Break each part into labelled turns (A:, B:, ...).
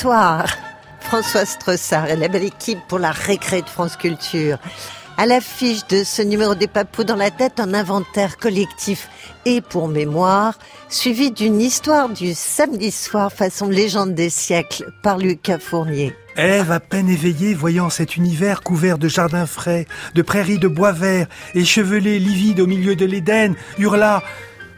A: Bonsoir. François Strossard et la belle équipe pour la récré de France Culture. À l'affiche de ce numéro des papous dans la tête, un inventaire collectif et pour mémoire, suivi d'une histoire du samedi soir façon légende des siècles par Lucas Fournier.
B: Ève, à peine éveillée, voyant cet univers couvert de jardins frais, de prairies de bois verts, échevelée, livide au milieu de l'Éden, hurla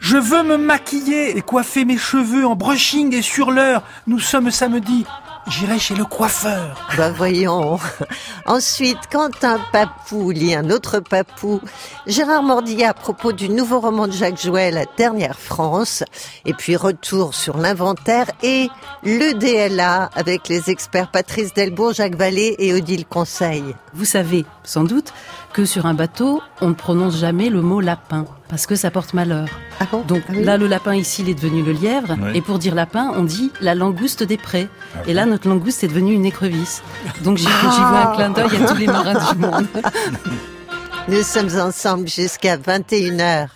B: je veux me maquiller et coiffer mes cheveux en brushing et sur l'heure. Nous sommes samedi. J'irai chez le coiffeur.
A: Bah voyons. Ensuite, quand un papou lit un autre papou, Gérard Mordillat à propos du nouveau roman de Jacques Jouet, La dernière France, et puis retour sur l'inventaire et le DLA avec les experts Patrice Delbourg, Jacques Vallée et Odile Conseil.
C: Vous savez, sans doute, que sur un bateau, on ne prononce jamais le mot lapin parce que ça porte malheur.
A: Ah bon?
C: Donc
A: Ah oui.
C: là, le lapin ici, il est devenu le lièvre.
D: Oui.
C: Et pour dire lapin, on dit la langouste des prés.
D: Ah
C: et là, notre langouste est devenue une écrevisse. Donc j'y j'y
A: Ah.
C: vois un clin d'œil à tous les marins du monde.
A: Nous sommes ensemble jusqu'à 21h.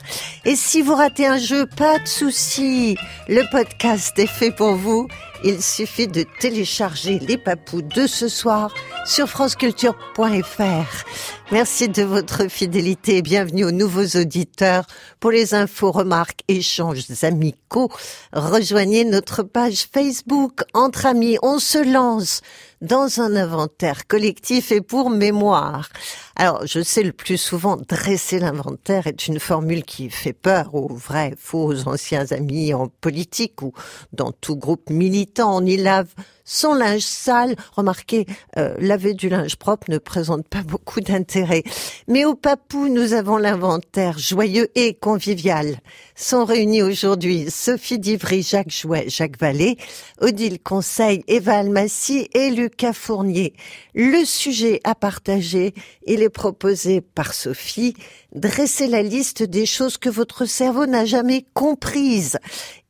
A: Et si vous ratez un jeu, pas de souci. Le podcast est fait pour vous. Il suffit de télécharger les papous de ce soir sur franceculture.fr. Merci de votre fidélité et bienvenue aux nouveaux auditeurs. Pour les infos, remarques, échanges amicaux, rejoignez notre page Facebook. Entre amis, on se lance dans un inventaire collectif et pour mémoire. Alors, je sais le plus souvent, dresser l'inventaire est une formule qui fait peur aux vrais, faux anciens amis en politique ou dans tout groupe militant. On y lave son linge sale. Remarquez, euh, laver du linge propre ne présente pas beaucoup d'intérêt. Mais au Papou, nous avons l'inventaire joyeux et convivial. Sont réunis aujourd'hui Sophie Divry, Jacques Jouet, Jacques Vallée, Odile Conseil, Eva Almassi et Lucas Fournier. Le sujet à partager, il est proposé par Sophie, dresser la liste des choses que votre cerveau n'a jamais comprises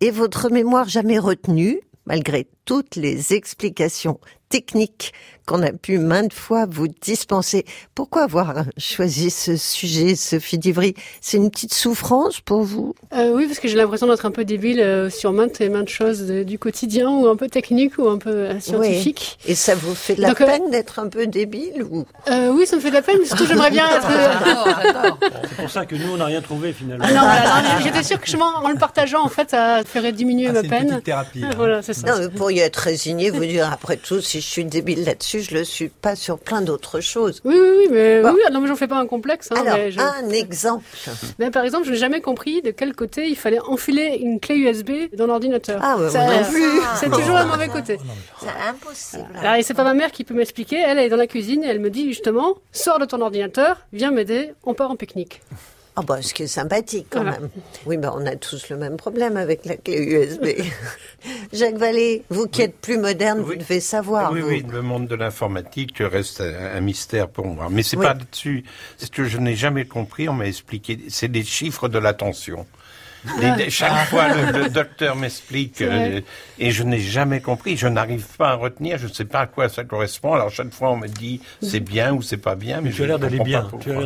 A: et votre mémoire jamais retenues, malgré toutes les explications techniques qu'on a pu maintes fois vous dispenser. Pourquoi avoir choisi ce sujet, Sophie Divry? C'est une petite souffrance pour vous?
E: Euh, oui, parce que j'ai l'impression d'être un peu débile euh, sur maintes et maintes choses de- du quotidien, ou un peu technique, ou un peu euh, scientifique.
A: Et ça vous fait de la
E: Donc, euh,
A: peine d'être un peu débile ou?
E: Euh, oui, ça me fait de la peine, mais surtout j'aimerais bien être... euh,
F: C'est pour ça que nous, on n'a rien trouvé finalement.
E: Ah non, non, j'étais sûre que justement, en le partageant, en fait, ça ferait diminuer
B: Ah,
E: ma
B: c'est une
E: peine.
B: petite thérapie. hein.
E: Voilà, c'est ça.
A: Non, vous pourriez être résigné, vous dire après tout, si je suis débile là-dessus, je le suis pas sur plein d'autres choses.
E: Oui, oui, oui, mais
A: Bon.
E: oui, non, mais j'en fais pas un complexe. Hein,
A: Alors,
E: mais je-
A: un exemple.
E: Ben, par exemple, je n'ai jamais compris de quel côté il fallait enfiler une clé USB dans l'ordinateur.
A: Ah, ouais,
E: Ça-
A: moi non plus.
E: C'est toujours un mauvais côté.
A: C'est impossible.
E: Alors, et c'est pas ma mère qui peut m'expliquer. Elle, elle est dans la cuisine et elle me dit justement, sors de ton ordinateur, viens m'aider, on part en pique-nique.
A: Ah bah, ce qui est sympathique quand
E: Voilà.
A: même. Oui, bah, on a tous le même problème avec la clé USB. Jacques Vallée, vous qui êtes plus moderne, vous devez savoir.
D: oui,
A: vous.
D: oui, le monde de l'informatique reste un, un mystère pour moi. Mais c'est
A: Oui.
D: pas là-dessus. C'est ce que je n'ai jamais compris. On m'a expliqué. C'est les chiffres de l'attention. Les- chaque fois, le, le docteur m'explique euh, et je n'ai jamais compris. Je n'arrive pas à retenir. Je ne sais pas à quoi ça correspond. Alors chaque fois, on me dit c'est bien ou c'est pas bien. Mais
F: Tu
D: je
F: as l'air d'aller bien.
D: pas
F: Tu as.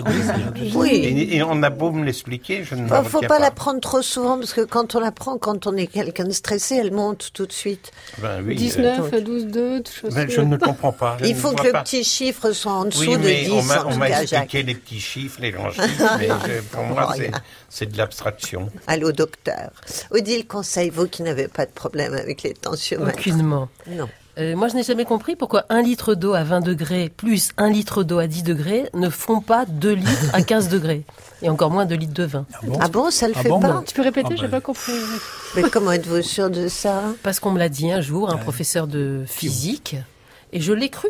A: Oui.
D: Et, et on a beau me l'expliquer, je ne
A: faut
D: retiens
A: pas
D: pas.
A: la prendre trop souvent parce que quand on la prend, quand on est quelqu'un de stressé, elle monte tout de suite.
D: Ben oui, euh,
E: 19, 12, 2, tout chose.
D: ben, je ne comprends pas. Je
A: Il faut que le
D: pas.
A: petit chiffre soit en dessous
D: Oui,
A: de
D: mais
A: 10
D: on m'a, expliqué
A: Jacques.
D: les petits chiffres, les grands chiffres, mais je- pour moi, c'est de l'abstraction.
A: Allô, docteur. Odile Conseil, vous qui n'avez pas de problème avec les tensiomètres.
C: Aucunement.
A: Non.
C: Euh, moi, je n'ai jamais compris pourquoi un litre d'eau à 20 degrés plus un litre d'eau à 10 degrés ne font pas 2 litres à 15 degrés. Et encore moins 2 litres de vin.
A: Ah bon, ça le
B: Ah
A: fait
B: bon,
A: pas
B: bon.
E: Tu peux répéter,
B: Ah
E: j'ai
B: bah.
E: pas compris.
A: Mais comment êtes-vous sûr de ça?
C: Parce qu'on me l'a dit un jour, un professeur de physique, et je l'ai cru.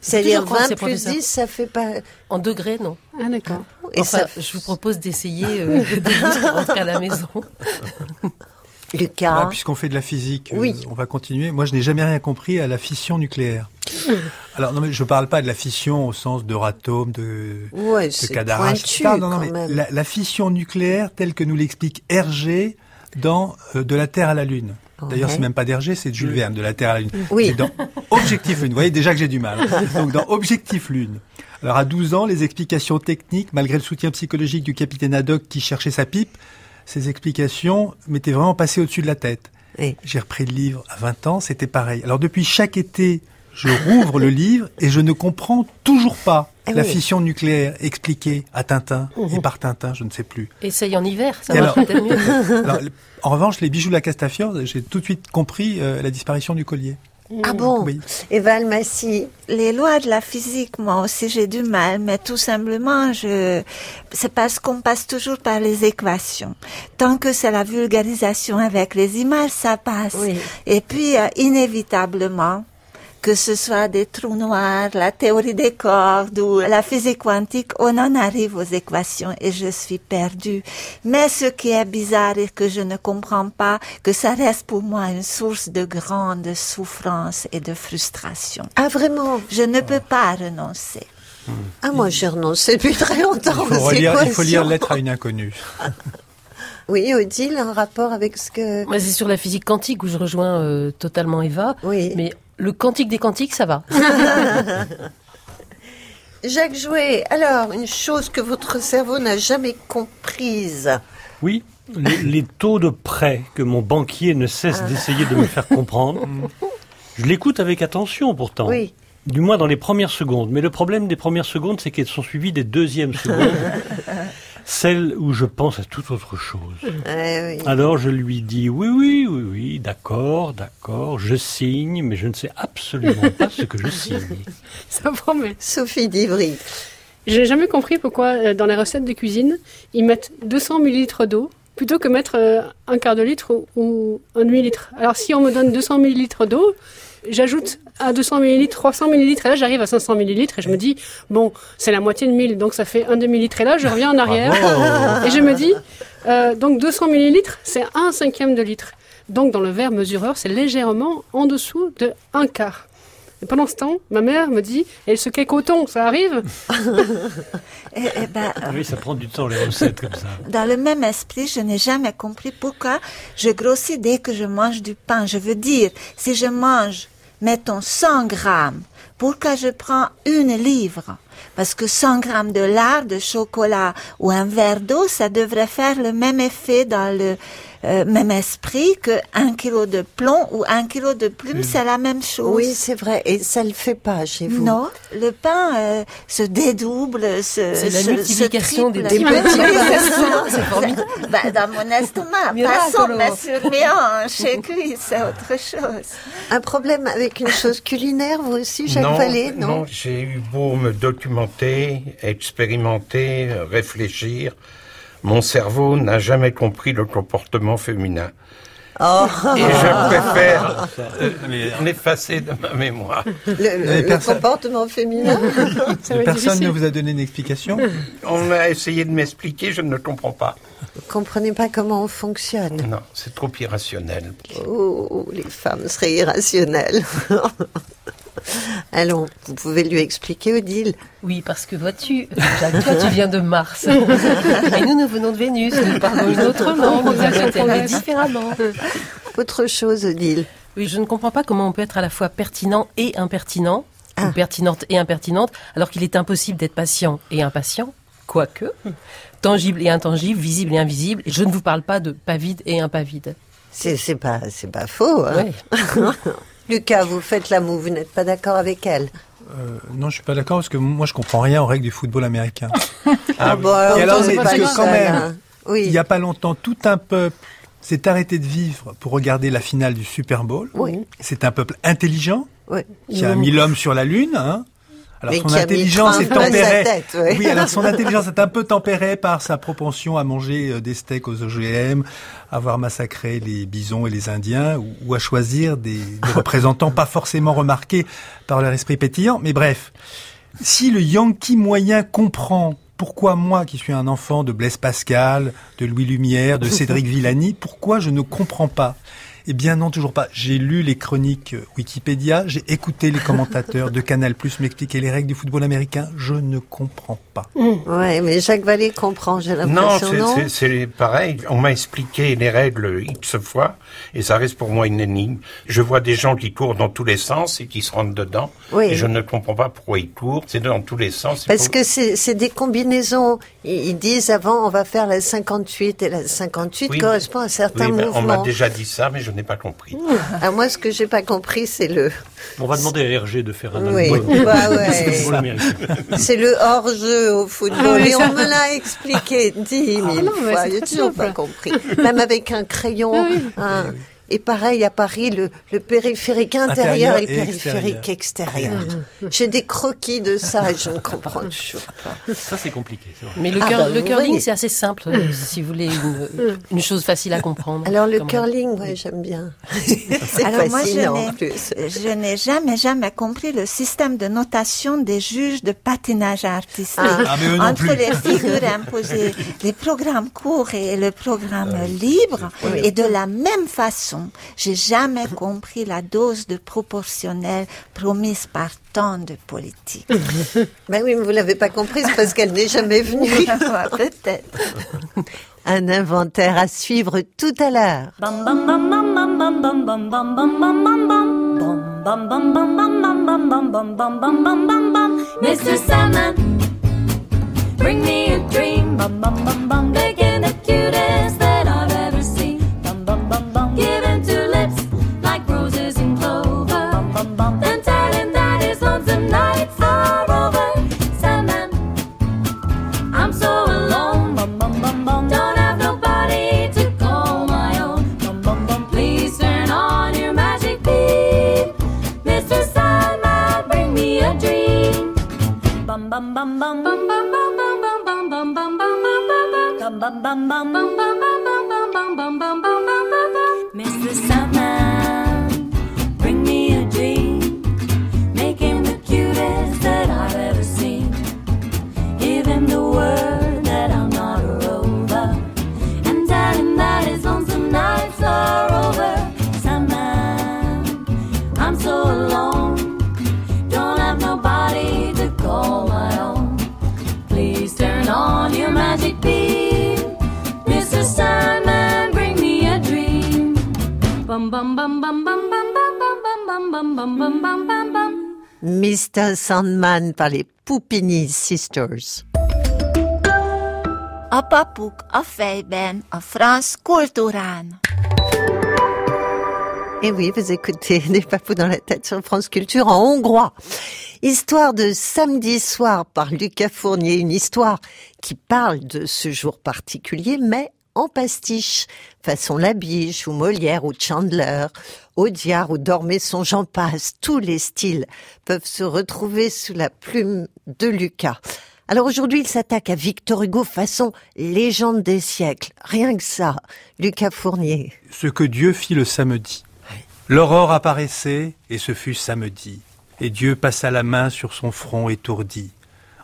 A: C'est-à-dire
C: toujours croire
A: 20
C: ces
A: plus
C: professeurs.
A: 10, ça fait pas...
C: En degrés, non.
E: Ah, d'accord.
A: Et
C: enfin,
A: ça...
C: je vous propose d'essayer euh, de à la maison.
A: Lucas,
B: Ah, Puisqu'on fait de la physique, euh, on va continuer. Moi, je n'ai jamais rien compris à la fission nucléaire. Alors, non, mais je parle pas de la fission au sens d'Euratom, de,
A: ouais,
B: de
A: c'est
B: Cadarache.
A: pointu
B: non, non, mais la fission nucléaire telle que nous l'explique Hergé dans euh, De la Terre à la Lune. D'ailleurs, c'est même pas d'Hergé, c'est de Jules Verne, De la Terre à la Lune.
A: Oui.
B: C'est dans Objectif Lune. Vous voyez déjà que j'ai du mal. Donc, dans Objectif Lune. Alors, à 12 ans, les explications techniques, malgré le soutien psychologique du capitaine Haddock qui cherchait sa pipe, ces explications m'étaient vraiment passées au-dessus de la tête.
A: Oui.
B: J'ai repris le livre à 20 ans, c'était pareil. Alors depuis chaque été, je rouvre le livre et je ne comprends toujours pas
A: Ah
B: la
A: oui.
B: fission nucléaire expliquée à Tintin et par Tintin, je ne sais plus.
C: Essaye en hiver, ça marche peut-être mieux.
B: Alors, en revanche, les bijoux de la Castafiore, j'ai tout de suite compris euh, la disparition du collier.
A: Ah bon
B: Oui.
A: Et Valmassi,
G: Les lois de la physique, moi aussi j'ai du mal, mais tout simplement, je, c'est parce qu'on passe toujours par les équations. Tant que c'est la vulgarisation avec les images, ça passe.
A: Oui.
G: Et puis, euh, inévitablement, que ce soit des trous noirs, la théorie des cordes ou la physique quantique, on en arrive aux équations et je suis perdue. Mais ce qui est bizarre et que je ne comprends pas, que ça reste pour moi une source de grande souffrance et de frustration.
A: ah vraiment?
G: Je ne peux pas renoncer.
A: Ah moi j'ai renoncé depuis très longtemps
B: Il faut,
A: aux
B: relire, il faut lire. Lettre à une inconnue.
A: Oui, Odile, un rapport avec ce que...
C: Moi, c'est sur la physique quantique où je rejoins euh, totalement Eva.
A: Oui.
C: Mais le quantique des quantiques, ça va.
A: Jacques Jouet, alors, une chose que votre cerveau n'a jamais comprise.
F: Oui, les, les taux de prêt que mon banquier ne cesse d'essayer de me faire comprendre. Je l'écoute avec attention pourtant.
A: Oui.
F: Du moins dans les premières secondes. Mais le problème des premières secondes, c'est qu'elles sont suivies des deuxièmes secondes. celles où je pense à toute autre chose.
A: Eh oui.
F: Alors je lui dis oui, oui, oui, oui, d'accord, d'accord, je signe, mais je ne sais absolument pas ce que je signe.
E: Ça promet.
A: Sophie Divry.
E: J'ai jamais compris pourquoi euh, dans les recettes de cuisine, ils mettent 200 millilitres d'eau plutôt que mettre euh, un quart de litre ou, ou un demi-litre. Alors si on me donne 200 millilitres d'eau, j'ajoute à 200 millilitres 300 millilitres et là j'arrive à 500 millilitres et je me dis bon c'est la moitié de 1000 donc ça fait un demi-litre et là je reviens en arrière
F: Bravo.
E: et je me dis euh, donc 200 millilitres c'est un cinquième de litre. Donc dans le verre mesureur c'est légèrement en dessous de un quart. Et pendant ce temps, ma mère me dit, et ce qu'est coton, ça arrive?
G: Et, eh ben,
F: Ah Oui, ça prend du temps les recettes comme ça.
G: dans le même esprit, je n'ai jamais compris pourquoi je grossis dès que je mange du pain. Je veux dire, si je mange, mettons, 100 grammes, pourquoi je prends une livre. Parce que 100 grammes de lard, de chocolat ou un verre d'eau, ça devrait faire le même effet dans le euh, même esprit que un kilo de plomb ou un kilo de plume, c'est la même chose.
A: Oui, c'est vrai. Et ça le fait pas chez vous.
G: Non, le pain euh, se dédouble, se
C: C'est la
G: se-
C: multiplication
G: se
C: des pains.
G: c'est
C: formidable.
G: Bah, dans mon estomac, passons, mais sur mes hanches et cuisses, c'est autre chose.
A: Un problème avec une chose culinaire, vous aussi, Jacques Vallée, non,
D: j'ai eu beau me documenter, expérimenter, euh, réfléchir. Mon cerveau n'a jamais compris le comportement féminin.
A: Oh,
D: Et je préfère euh, l'effacer de ma mémoire.
A: le, le- le
B: personne-
A: comportement féminin.
B: Personne ne vous a donné une explication?
D: On a essayé de m'expliquer, je ne comprends pas.
A: Vous comprenez pas comment on fonctionne?
D: Non, c'est trop irrationnel.
A: Oh, les femmes seraient irrationnelles. Allons, vous pouvez lui expliquer, Odile.
C: Oui, parce que vois-tu, Jacques, toi tu viens de Mars. Et nous, nous venons de Vénus. Nous parlons une autre langue. Nous élevés différemment.
A: Autre chose, Odile.
C: Oui, je ne comprends pas comment on peut être à la fois pertinent et impertinent,
A: Ah.
C: ou pertinente et impertinente, alors qu'il est impossible d'être patient et impatient, quoique, tangible et intangible, visible et invisible. Et je ne vous parle pas de pas vide et impavide.
A: C'est, pas, c'est pas faux. hein.
C: Ouais.
A: Lucas, vous faites l'amour, vous n'êtes pas d'accord avec elle?
B: Euh, Non, je suis pas d'accord parce que moi je comprends rien aux règles du football américain.
A: Ah, bon, alors,
B: mais parce que quand même,
A: hein. Oui.
B: Il y a pas longtemps, tout un peuple s'est arrêté de vivre pour regarder la finale du Super Bowl.
A: Oui.
B: C'est un peuple intelligent
A: Oui.
B: qui a mis l'homme sur la lune. Hein. Alors
A: Mais
B: son intelligence est tempérée.
A: tête, ouais.
B: Oui, alors son intelligence est un peu tempérée par sa propension à manger euh, des steaks aux OGM, avoir massacré les bisons et les Indiens, ou, ou à choisir des, des représentants pas forcément remarqués par leur esprit pétillant. Mais bref, si le Yankee moyen comprend pourquoi moi, qui suis un enfant de Blaise Pascal, de Louis Lumière, de Cédric Villani, pourquoi je ne comprends pas Eh bien non, toujours pas. J'ai lu les chroniques euh, Wikipédia, j'ai écouté les commentateurs de Canal Plus m'expliquer les règles du football américain. Je ne comprends pas.
A: Ouais, mais Jacques Vallée comprend, j'ai l'impression, non,
D: c'est pareil. On m'a expliqué les règles X fois et ça reste pour moi une énigme. Je vois des gens qui courent dans tous les sens et qui se rentrent dedans.
A: Oui.
D: Et je ne comprends pas pourquoi ils courent. C'est dans tous les sens.
A: Parce
D: pour-
A: que c'est des combinaisons Ils disent avant, on va faire la 58 et la 58
D: Oui.
A: correspond à certains
D: Oui, mais on m'a
A: mouvements.
D: déjà dit ça, mais je n'ai pas compris.
A: Ah, moi, ce que j'ai pas compris, c'est le,
F: On va demander à Hergé de faire un
A: oui,
F: album.
A: bah ouais. c'est le hors-jeu au football.
E: Ah oui,
A: et
E: ça-
A: on me l'a expliqué dix mille
E: non, mais
A: fois. J'ai toujours pas compris. Même avec un crayon.
E: Ah oui.
A: un- Et pareil à Paris, le, le périphérique intérieur
B: Intérieur
A: et le périphérique extérieur. J'ai des croquis de ça et je ne comprends toujours pas.
F: Ça, c'est compliqué. vrai.
C: Mais le,
A: Ah,
C: cur-
A: bah,
C: le curling, c'est assez simple, euh, si vous voulez une, une chose facile à comprendre.
A: Alors le curling, ouais, j'aime bien. c'est
G: Alors moi, je
A: fascinant en plus.
G: je n'ai jamais, jamais compris le système de notation des juges de patinage artistique.
B: Ah, non
G: Entre
B: plus.
G: les figures imposées, les programmes courts et le programme libre. Et de la même façon, j'ai jamais compris la dose de proportionnel promise par tant de politiques.
A: Ben oui, mais vous l'avez pas compris, c'est parce qu'elle n'est jamais venue.
G: Peut-être.
A: Un inventaire à suivre tout à l'heure.
H: Bum bum bum bum bum bum bum bum
A: Mr. Sandman par les Poupini Sisters.
G: Apapuk a fejben a franc kultúrán.
A: Et oui, vous écoutez des papous dans la tête sur France Culture en hongrois. Histoire de samedi soir par Lucas Fournier, une histoire qui parle de ce jour particulier, mais en pastiche, façon Labiche ou Molière ou Chandler, Audiard ou Dormesson, j'en passe, tous les styles peuvent se retrouver sous la plume de Lucas. Alors aujourd'hui, il s'attaque à Victor Hugo façon légende des siècles. Rien que ça, Lucas Fournier.
B: Ce que Dieu fit le samedi. L'aurore apparaissait, et ce fut samedi. Et Dieu passa la main sur son front étourdi.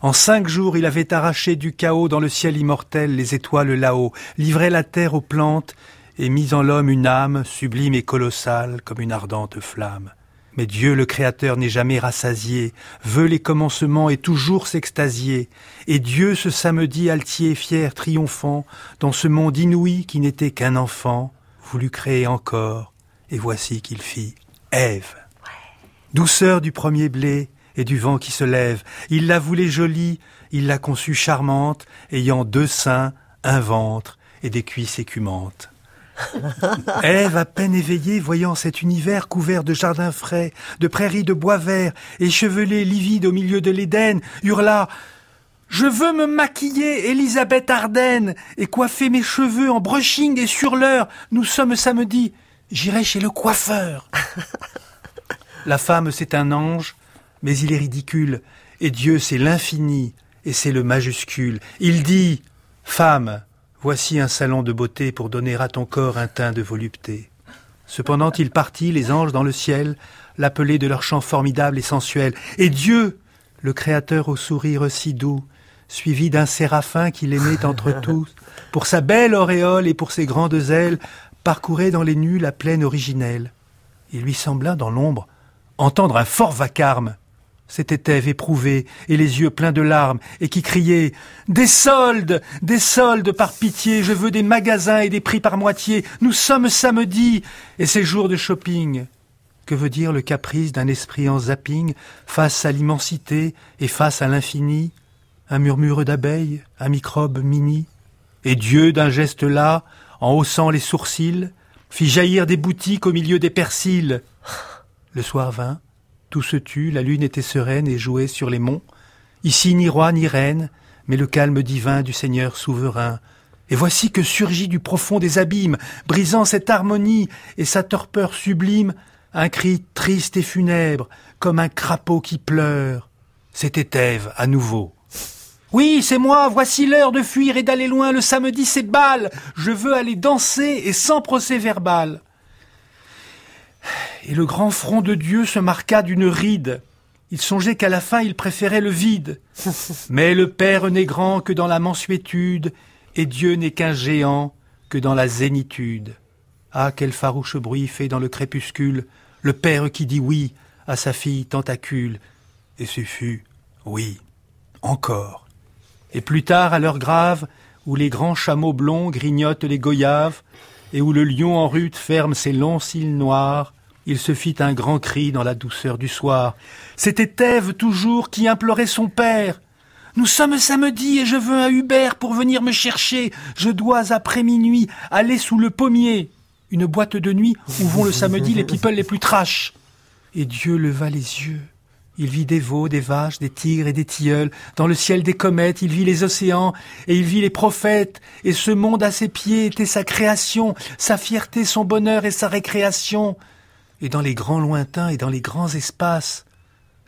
B: En cinq jours, il avait arraché du chaos dans le ciel immortel les étoiles là-haut, livré la terre aux plantes, et mis en l'homme une âme sublime et colossale comme une ardente flamme. Mais Dieu le Créateur n'est jamais rassasié, veut les commencements et toujours s'extasier. Et Dieu ce samedi altier, fier, triomphant, dans ce monde inouï qui n'était qu'un enfant, voulut créer encore, et voici qu'il fit Ève. Douceur du premier blé et du vent qui se lève, il la voulait jolie, il l'a conçue charmante, ayant deux seins, un ventre et des cuisses écumantes. Ève, à peine éveillée, voyant cet univers couvert de jardins frais, de prairies de bois verts, échevelées livides au milieu de l'Éden, hurla Je veux me maquiller, Élisabeth Arden, et coiffer mes cheveux en brushing et sur l'heure. Nous sommes samedi. J'irai chez le coiffeur. La femme, c'est un ange, mais il est ridicule, et Dieu, c'est l'infini, et c'est le majuscule. Il dit Femme, voici un salon de beauté pour donner à ton corps un teint de volupté. Cependant, il partit, les anges dans le ciel, l'appeler de leur chant formidable et sensuel. Et Dieu, le Créateur au sourire si doux, suivi d'un séraphin qu'il aimait entre tous, pour sa belle auréole et pour ses grandes ailes, parcourait dans les nues la plaine originelle. Il lui sembla, dans l'ombre, entendre un fort vacarme. C'était Ève éprouvée, et les yeux pleins de larmes, et qui criait Des soldes Des soldes par pitié Je veux des magasins et des prix par moitié Nous sommes samedi Et c'est jour de shopping Que veut dire le caprice d'un esprit en zapping face à l'immensité et face à l'infini? Un murmure d'abeilles, un microbe mini. Et Dieu, d'un geste là, en haussant les sourcils, fit jaillir des boutiques au milieu des persils. Le soir vint, tout se tut, la lune était sereine et jouait sur les monts. Ici ni roi ni reine, mais le calme divin du Seigneur souverain. Et voici que surgit du profond des abîmes, brisant cette harmonie et sa torpeur sublime, un cri triste et funèbre, comme un crapaud qui pleure. C'était Ève à nouveau. Oui, c'est moi, voici l'heure de fuir et d'aller loin, le samedi c'est bal, je veux aller danser et sans procès verbal. Et le grand front de Dieu se marqua d'une ride. Il songeait qu'à la fin il préférait le vide. Mais le Père n'est grand que dans la mansuétude, et Dieu n'est qu'un géant que dans la zénitude. Ah, quel farouche bruit fait dans le crépuscule le Père qui dit oui à sa fille tentacule. Et ce fut oui, encore. Et plus tard, à l'heure grave, où les grands chameaux blonds grignotent les goyaves, et où le lion en rute ferme ses longs cils noirs, il se fit un grand cri dans la douceur du soir. C'était Ève toujours qui implorait son père. Nous sommes samedi et je veux un Hubert pour venir me chercher. Je dois après minuit aller sous le pommier, une boîte de nuit où vont le samedi les people les plus trash. Et Dieu leva les yeux. Il vit des veaux, des vaches, des tigres et des tilleuls. Dans le ciel des comètes, il vit les océans et il vit les prophètes. Et ce monde à ses pieds était sa création, sa fierté, son bonheur et sa récréation. Et dans les grands lointains et dans les grands espaces,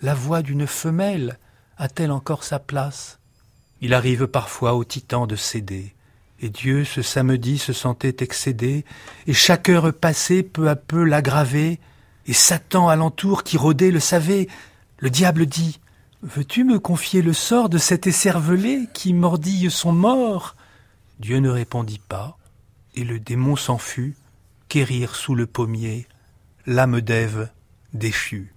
B: la voix d'une femelle a-t-elle encore sa place? Il arrive parfois au titan de céder. Et Dieu, ce samedi, se sentait excédé, et chaque heure passée peu à peu l'aggravait, et Satan alentour qui rôdait le savait. Le diable dit Veux-tu me confier le sort de cet écervelé qui mordille son mort? Dieu ne répondit pas, et le démon s'en fut, quérir sous le pommier l'âme d'Ève déchue.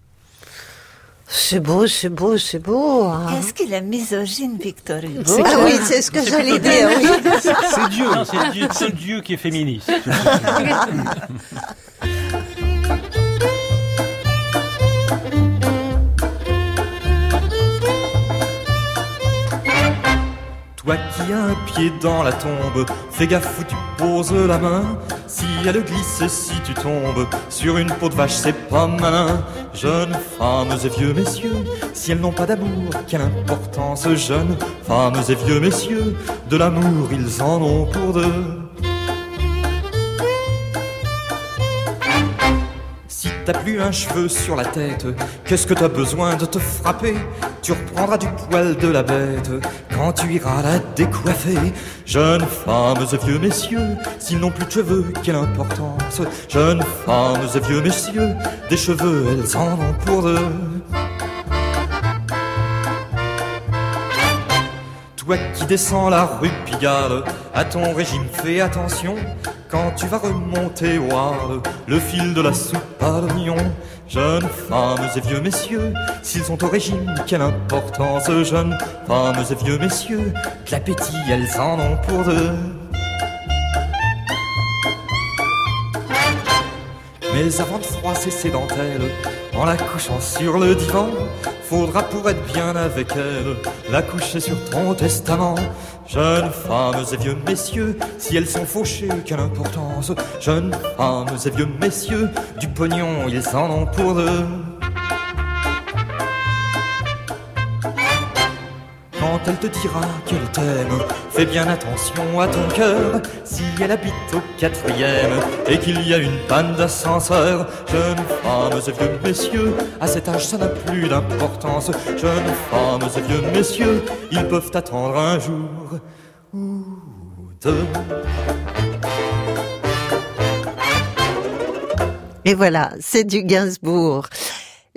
A: C'est beau, c'est beau, c'est beau. hein.
G: Est-ce qu'il est misogyne, Victor Hugo
A: Ah oui, c'est ce que j'allais dire. oui.
F: C'est Dieu. Non, c'est Dieu, seul Dieu qui est féministe.
I: Toi qui as un pied dans la tombe, fais gaffe où tu poses la main. Si elle glisse si tu tombes sur une peau de vache, c'est pas malin. Jeunes femmes et vieux messieurs, si elles n'ont pas d'amour, quelle importance. Jeunes femmes et vieux messieurs, de l'amour ils en ont pour deux. T'as plus un cheveu sur la tête, qu'est-ce que t'as besoin de te frapper? Tu reprendras du poil de la bête quand tu iras la décoiffer. Jeunes femmes et vieux messieurs, s'ils n'ont plus de cheveux, quelle importance? Jeunes femmes et vieux messieurs, des cheveux, elles en ont pour deux. Toi qui descends la rue Pigalle, à ton régime fais attention. Quand tu vas remonter au le fil de la soupe à l'oignon. Jeunes femmes et vieux messieurs, s'ils sont au régime, quelle importance. Jeunes femmes et vieux messieurs, de l'appétit elles en ont pour deux. Mais avant de froisser ses dentelles, en la couchant sur le divan, faudra pour être bien avec elle, la coucher sur ton testament. Jeunes femmes et vieux messieurs, si elles sont fauchées, quelle importance. Jeunes femmes et vieux messieurs, du pognon, ils en ont pour deux. Elle te dira qu'elle t'aime, fais bien attention à ton cœur. Si elle habite au quatrième et qu'il y a une panne d'ascenseur, jeunes femmes et vieux messieurs, à cet âge ça n'a plus d'importance. Jeunes femmes et vieux messieurs, ils peuvent attendre un jour ou deux.
A: Et voilà, c'est du Gainsbourg.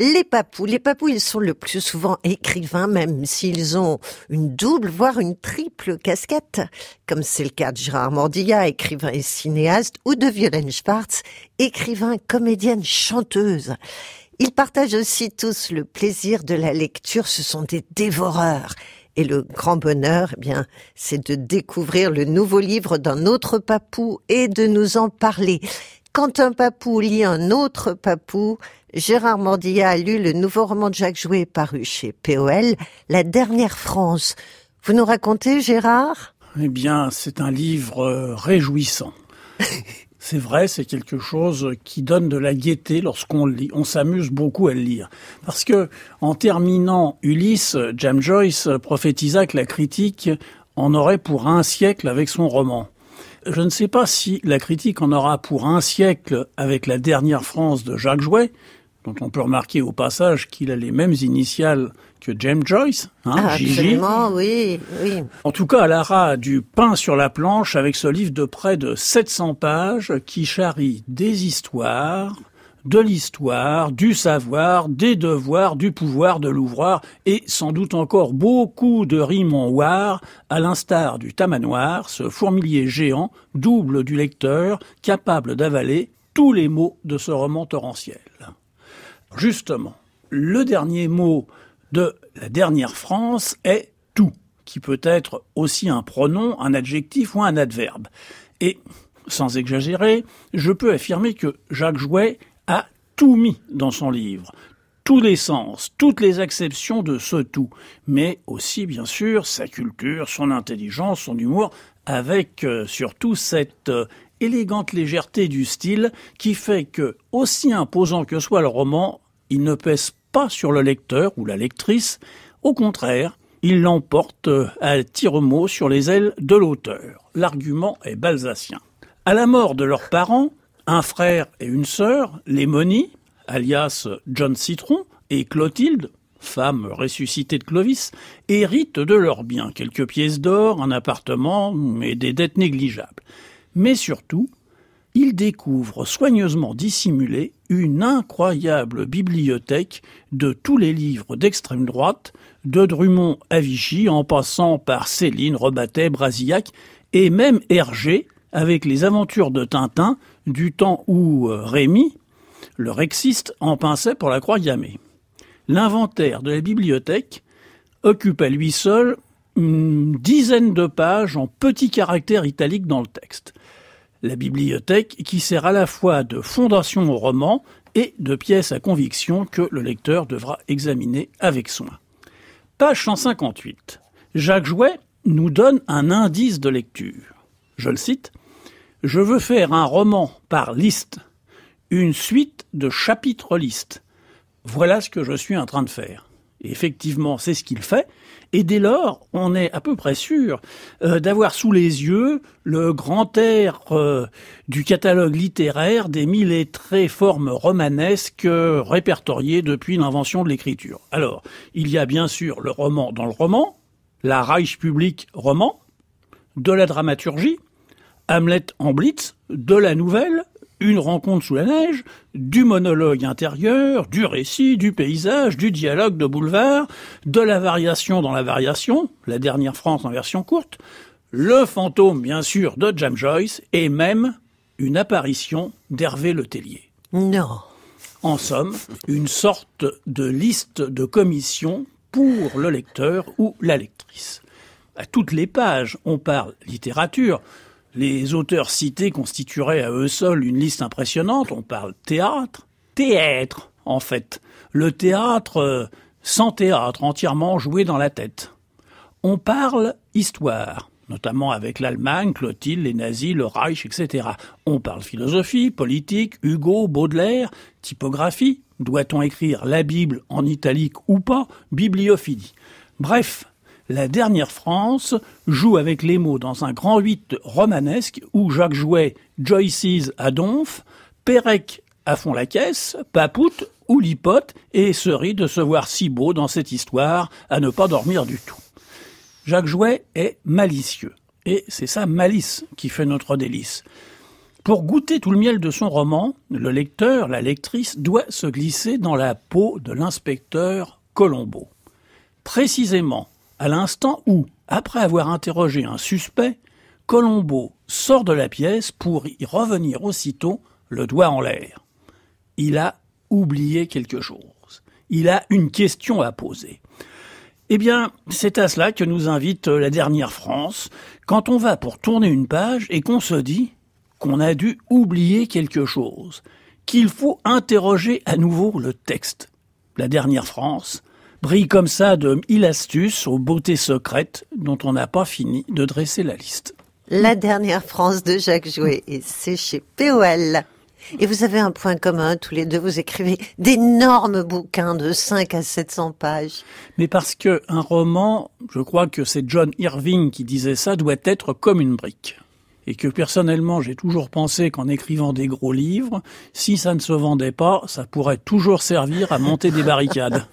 A: Les papous, les papous, ils sont le plus souvent écrivains, même s'ils ont une double, voire une triple casquette, comme c'est le cas de Gérard Mordilla, écrivain et cinéaste, ou de Violaine Schwartz, écrivain, comédienne, chanteuse. Ils partagent aussi tous le plaisir de la lecture, ce sont des dévoreurs. Et le grand bonheur, eh bien, c'est de découvrir le nouveau livre d'un autre papou et de nous en parler. Quand un papou lit un autre papou, Gérard Mordilla a lu le nouveau roman de Jacques Jouet paru chez POL, La dernière France. Vous nous racontez, Gérard?
J: Eh bien, c'est un livre euh, réjouissant. C'est vrai, c'est quelque chose qui donne de la gaieté lorsqu'on lit. On s'amuse beaucoup à le lire. Parce que, en terminant Ulysse, James Joyce prophétisa que la critique en aurait pour un siècle avec son roman. Je ne sais pas si la critique en aura pour un siècle avec la dernière France de Jacques Jouet, dont on peut remarquer au passage qu'il a les mêmes initiales que James Joyce, hein,
A: Ah. Absolument, oui, oui.
J: En tout cas, Lara a du pain sur la planche avec ce livre de près de 700 pages qui charrie des histoires, de l'histoire, du savoir, des devoirs, du pouvoir de l'ouvroir et sans doute encore beaucoup de rimes en war, à l'instar du tamanoir, ce fourmilier géant, double du lecteur, capable d'avaler tous les mots de ce roman torrentiel. Justement, le dernier mot de la dernière France est tout, qui peut être aussi un pronom, un adjectif ou un adverbe. Et, sans exagérer, je peux affirmer que Jacques Jouet a tout mis dans son livre. Tous les sens, toutes les acceptions de ce tout, mais aussi bien sûr sa culture, son intelligence, son humour, avec euh, surtout cette euh, élégante légèreté du style qui fait que, aussi imposant que soit le roman, il ne pèse pas sur le lecteur ou la lectrice, au contraire, il l'emporte euh, à tire-mot sur les ailes de l'auteur. L'argument est balsacien. À la mort de leurs parents, un frère et une sœur, les Moni, alias John Citron, et Clotilde, femme ressuscitée de Clovis, héritent de leurs biens, quelques pièces d'or, un appartement et des dettes négligeables. Mais surtout, ils découvrent soigneusement dissimulée une incroyable bibliothèque de tous les livres d'extrême droite, de Drummond à Vichy, en passant par Céline, Rebattet, Brasillac, et même Hergé, avec les aventures de Tintin, du temps où euh, Rémy, le rexiste, en pinçait pour la croix gammée. L'inventaire de la bibliothèque occupe à lui seul une dizaine de pages en petits caractères italiques dans le texte. La bibliothèque qui sert à la fois de fondation au roman et de pièce à conviction que le lecteur devra examiner avec soin. Page 158. Jacques Jouet nous donne un indice de lecture. Je le cite. Je veux faire un roman par liste, une suite de chapitres listes. Voilà ce que je suis en train de faire. Effectivement, c'est ce qu'il fait. Et dès lors, on est à peu près sûr euh, d'avoir sous les yeux le grand air euh, du catalogue littéraire des mille et très formes romanesques répertoriées depuis l'invention de l'écriture. Alors, il y a bien sûr le roman dans le roman, la Reichspublik roman, de la dramaturgie, Hamlet en blitz, de la nouvelle, une rencontre sous la neige, du monologue intérieur, du récit, du paysage, du dialogue de boulevard, de la variation dans la variation, la dernière France en version courte, le fantôme bien sûr de James Joyce et même une apparition d'Hervé Le Tellier.
A: Non.
J: En somme, une sorte de liste de commission pour le lecteur ou la lectrice. À toutes les pages, on parle littérature, les auteurs cités constitueraient à eux seuls une liste impressionnante. On parle théâtre, théâtre, en fait. Le théâtre euh, sans théâtre, entièrement joué dans la tête. On parle histoire, notamment avec l'Allemagne, Clotilde, les nazis, le Reich, etc. On parle philosophie, politique, Hugo, Baudelaire, typographie. Doit-on écrire la Bible en italique ou pas? Bibliophilie. Bref, la dernière France joue avec les mots dans un grand huit romanesque où Jacques Jouet Joyce's à Donf, Pérec à fond la caisse, Papout ou Lipote et se rit de se voir si beau dans cette histoire à ne pas dormir du tout. Jacques Jouet est malicieux et c'est sa malice qui fait notre délice. Pour goûter tout le miel de son roman, le lecteur, la lectrice doit se glisser dans la peau de l'inspecteur Colombo. Précisément à l'instant où, après avoir interrogé un suspect, Colombo sort de la pièce pour y revenir aussitôt, le doigt en l'air. Il a oublié quelque chose. Il a une question à poser. Eh bien, c'est à cela que nous invite la dernière France, quand on va pour tourner une page et qu'on se dit qu'on a dû oublier quelque chose, qu'il faut interroger à nouveau le texte. La dernière France Brille comme ça de mille astuces aux beautés secrètes dont on n'a pas fini de dresser la liste.
A: La dernière France de Jacques Jouet, et c'est chez POL. Et vous avez un point commun, tous les deux, vous écrivez d'énormes bouquins de 5 à 700 pages.
J: Mais parce que un roman, je crois que c'est John Irving qui disait ça, doit être comme une brique. Et que personnellement, j'ai toujours pensé qu'en écrivant des gros livres, si ça ne se vendait pas, ça pourrait toujours servir à monter des barricades.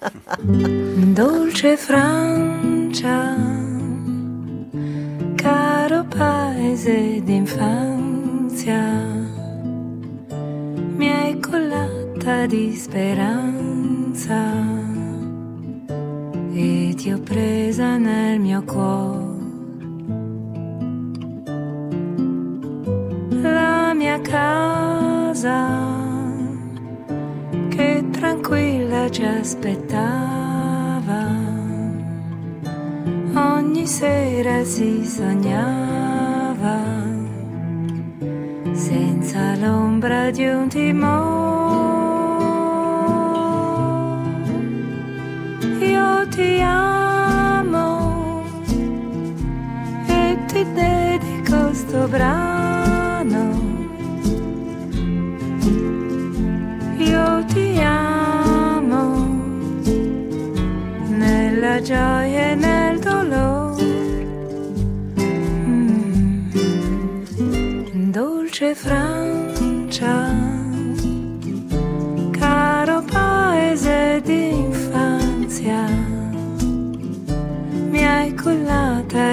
K: ci aspettava. Ogni sera si sognava senza l'ombra di un timore. Io ti amo e ti dedico sto brano.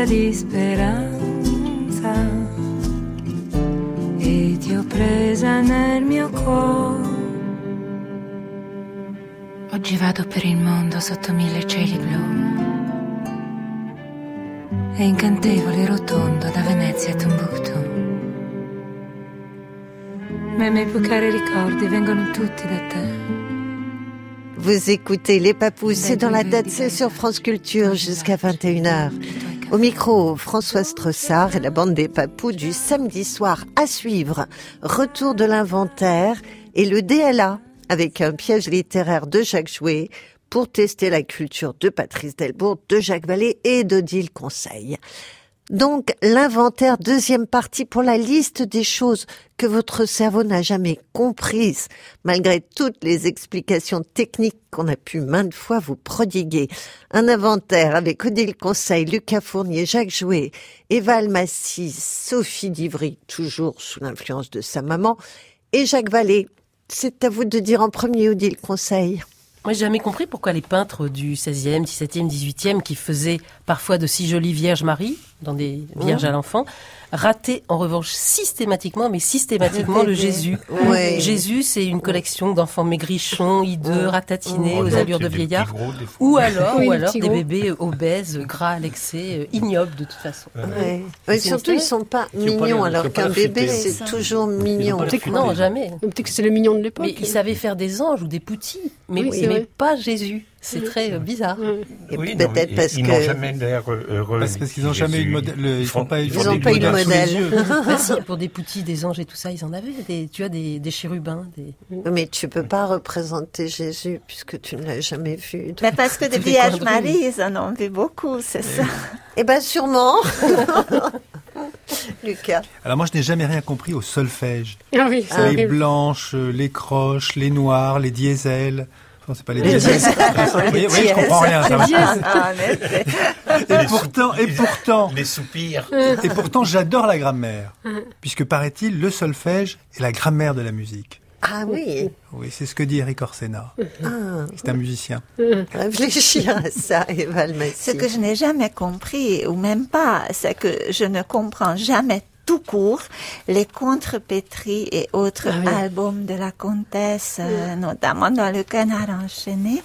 K: Di speranza e ti ho presa nel mio cuore. Oggi vado per il mondo sotto mille cieli blu. È incantevole e rotondo da Venezia a Timbuktu. Ma i miei più cari ricordi vengono tutti da te.
A: Vous écoutez Les Papous, c'est dans la tête, c'est sur France Culture jusqu'à 21h. Au micro, Françoise Tressard et la bande des Papous du samedi soir à suivre. Retour de l'inventaire et le DLA avec un piège littéraire de Jacques Jouet pour tester la culture de Patrice Delbourg, de Jacques Vallée et d'Odile Conseil. Donc, l'inventaire, deuxième partie pour la liste des choses que votre cerveau n'a jamais comprises, malgré toutes les explications techniques qu'on a pu maintes fois vous prodiguer. Un inventaire avec Odile Conseil, Lucas Fournier, Jacques Jouet, Eva Almassi, Sophie Divry, toujours sous l'influence de sa maman, et Jacques Vallée. C'est à vous de dire en premier, Odile Conseil.
C: Moi, j'ai jamais compris pourquoi les peintres du 16e, 17e, 18e, qui faisaient parfois de si jolies Vierges Marie, dans des Vierges à l'enfant, rataient en revanche systématiquement, mais systématiquement le Jésus.
A: Ouais.
C: Jésus, c'est une collection d'enfants maigrichons, hideux, ratatinés,
D: Oh,
C: aux allures de vieillards. Ou alors,
E: Oui,
C: ou
E: des
C: alors bébés obèses, gras à l'excès, euh, ignobles de toute façon.
A: Ouais. Surtout, ils sont pas
F: Ils ont pas
A: mignons, alors qu'un bébé, c'est toujours mignon.
C: Non, jamais.
E: Peut-être que c'est le mignon de l'époque.
C: Mais ils savaient faire des anges ou des poutis, mais,
E: Oui, c'est
C: mais pas Jésus. C'est très euh, bizarre.
A: Et
D: Oui,
A: peut-être parce
D: ils n'ont
A: que
D: jamais l'air heureux.
B: Parce- parce qu'ils ont
D: les
B: jamais eu de modèle- le- ils font pas- ils
D: font
A: ont
D: des
A: pas eu de modèle.
C: Bah si, pour des poutis, des anges et tout ça, ils en avaient. Des, tu as des, des chérubins. Des...
A: mais tu peux pas représenter Jésus puisque tu ne l'as jamais vu.
G: Mais parce que des Vierges. Marie, ils en ont vu beaucoup, c'est ça.
A: Eh ben sûrement. Lucas.
B: Alors moi, je n'ai jamais rien compris au solfège.
E: Ah oui,
B: les
E: horrible.
B: blanches, les croches, les noirs, les diesels. Non, c'est pas les. Vous voyez, je comprends rien.
G: Ah.
B: Et pourtant, et pourtant,
D: Les soupirs.
B: et pourtant, j'adore la grammaire, puisque paraît-il, le solfège est la grammaire de la musique.
A: Ah oui.
B: Oui, c'est ce que dit Eric Orsena.
A: Ah,
B: C'est un musicien.
A: réfléchir à ça, Eva Almassi.
G: Ce que je n'ai jamais compris, ou même pas, c'est que je ne comprends jamais tout court les contrepétries et autres
E: Ah oui.
G: albums de la comtesse, euh, notamment dans le canard enchaîné.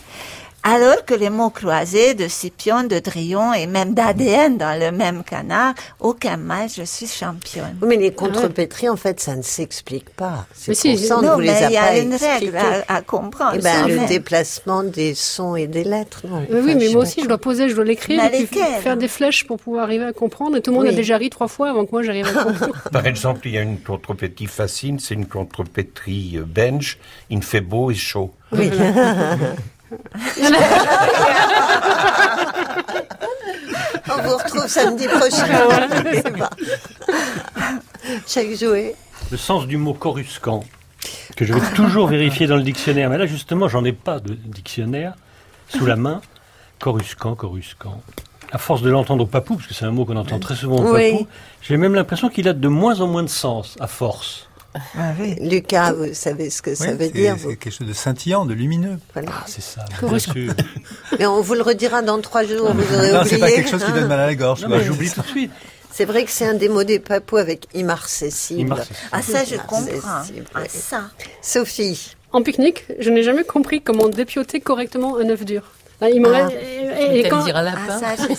G: Alors que les mots croisés de Scipion, de Drion et même d'ADN dans le même canard, aucun mal, je suis championne.
A: Oui, mais les contrepétries, en fait, ça ne s'explique pas. C'est
E: Mais si,
A: pour ça
G: non,
A: vous les
G: mais
A: a
G: il y a une règle à, à comprendre.
A: Eh ben, le
G: mais-
A: déplacement des sons et des lettres, non.
E: Oui, oui, mais moi aussi, je dois poser, je dois l'écrire,
G: Mais
E: et puis
G: lesquelles
E: faire des flèches pour pouvoir arriver à comprendre. Et tout le monde
A: Oui.
E: a déjà ri trois fois avant que moi j'arrive à comprendre.
D: Par exemple, il y a une contrepétrie facile, c'est une contrepétrie euh, belge. Il fait beau et chaud.
A: Oui. On vous retrouve samedi prochain. Ah Chaque jouet.
F: Le sens du mot coruscant, que je vais toujours vérifier dans le dictionnaire. Mais là, justement, j'en ai pas de dictionnaire sous la main. Coruscant, coruscant. À force de l'entendre au papou, parce que c'est un mot qu'on entend très souvent au papou, j'ai même l'impression qu'il a de moins en moins de sens, à force.
A: Lucas, vous savez ce que ça veut dire
L: C'est quelque chose de scintillant, de lumineux.
A: Voilà.
F: Ah, c'est ça, bien sûr.
A: Mais on vous le redira dans trois jours, vous aurez
L: Non,
A: oublié.
L: c'est pas quelque chose qui donne mal à la gorge.
F: J'oublie tout de suite.
A: C'est vrai que c'est un des mots des papous avec immarcessible.
F: Immarcessible.
G: Ah, ça, je comprends. Ah, ça.
A: Sophie,
E: En pique-nique, je n'ai jamais compris comment dépioter correctement un œuf dur. Là, il m'aurait-
A: Ah.
E: et, et
C: T'aimes
E: quand,
G: Ah, ça, je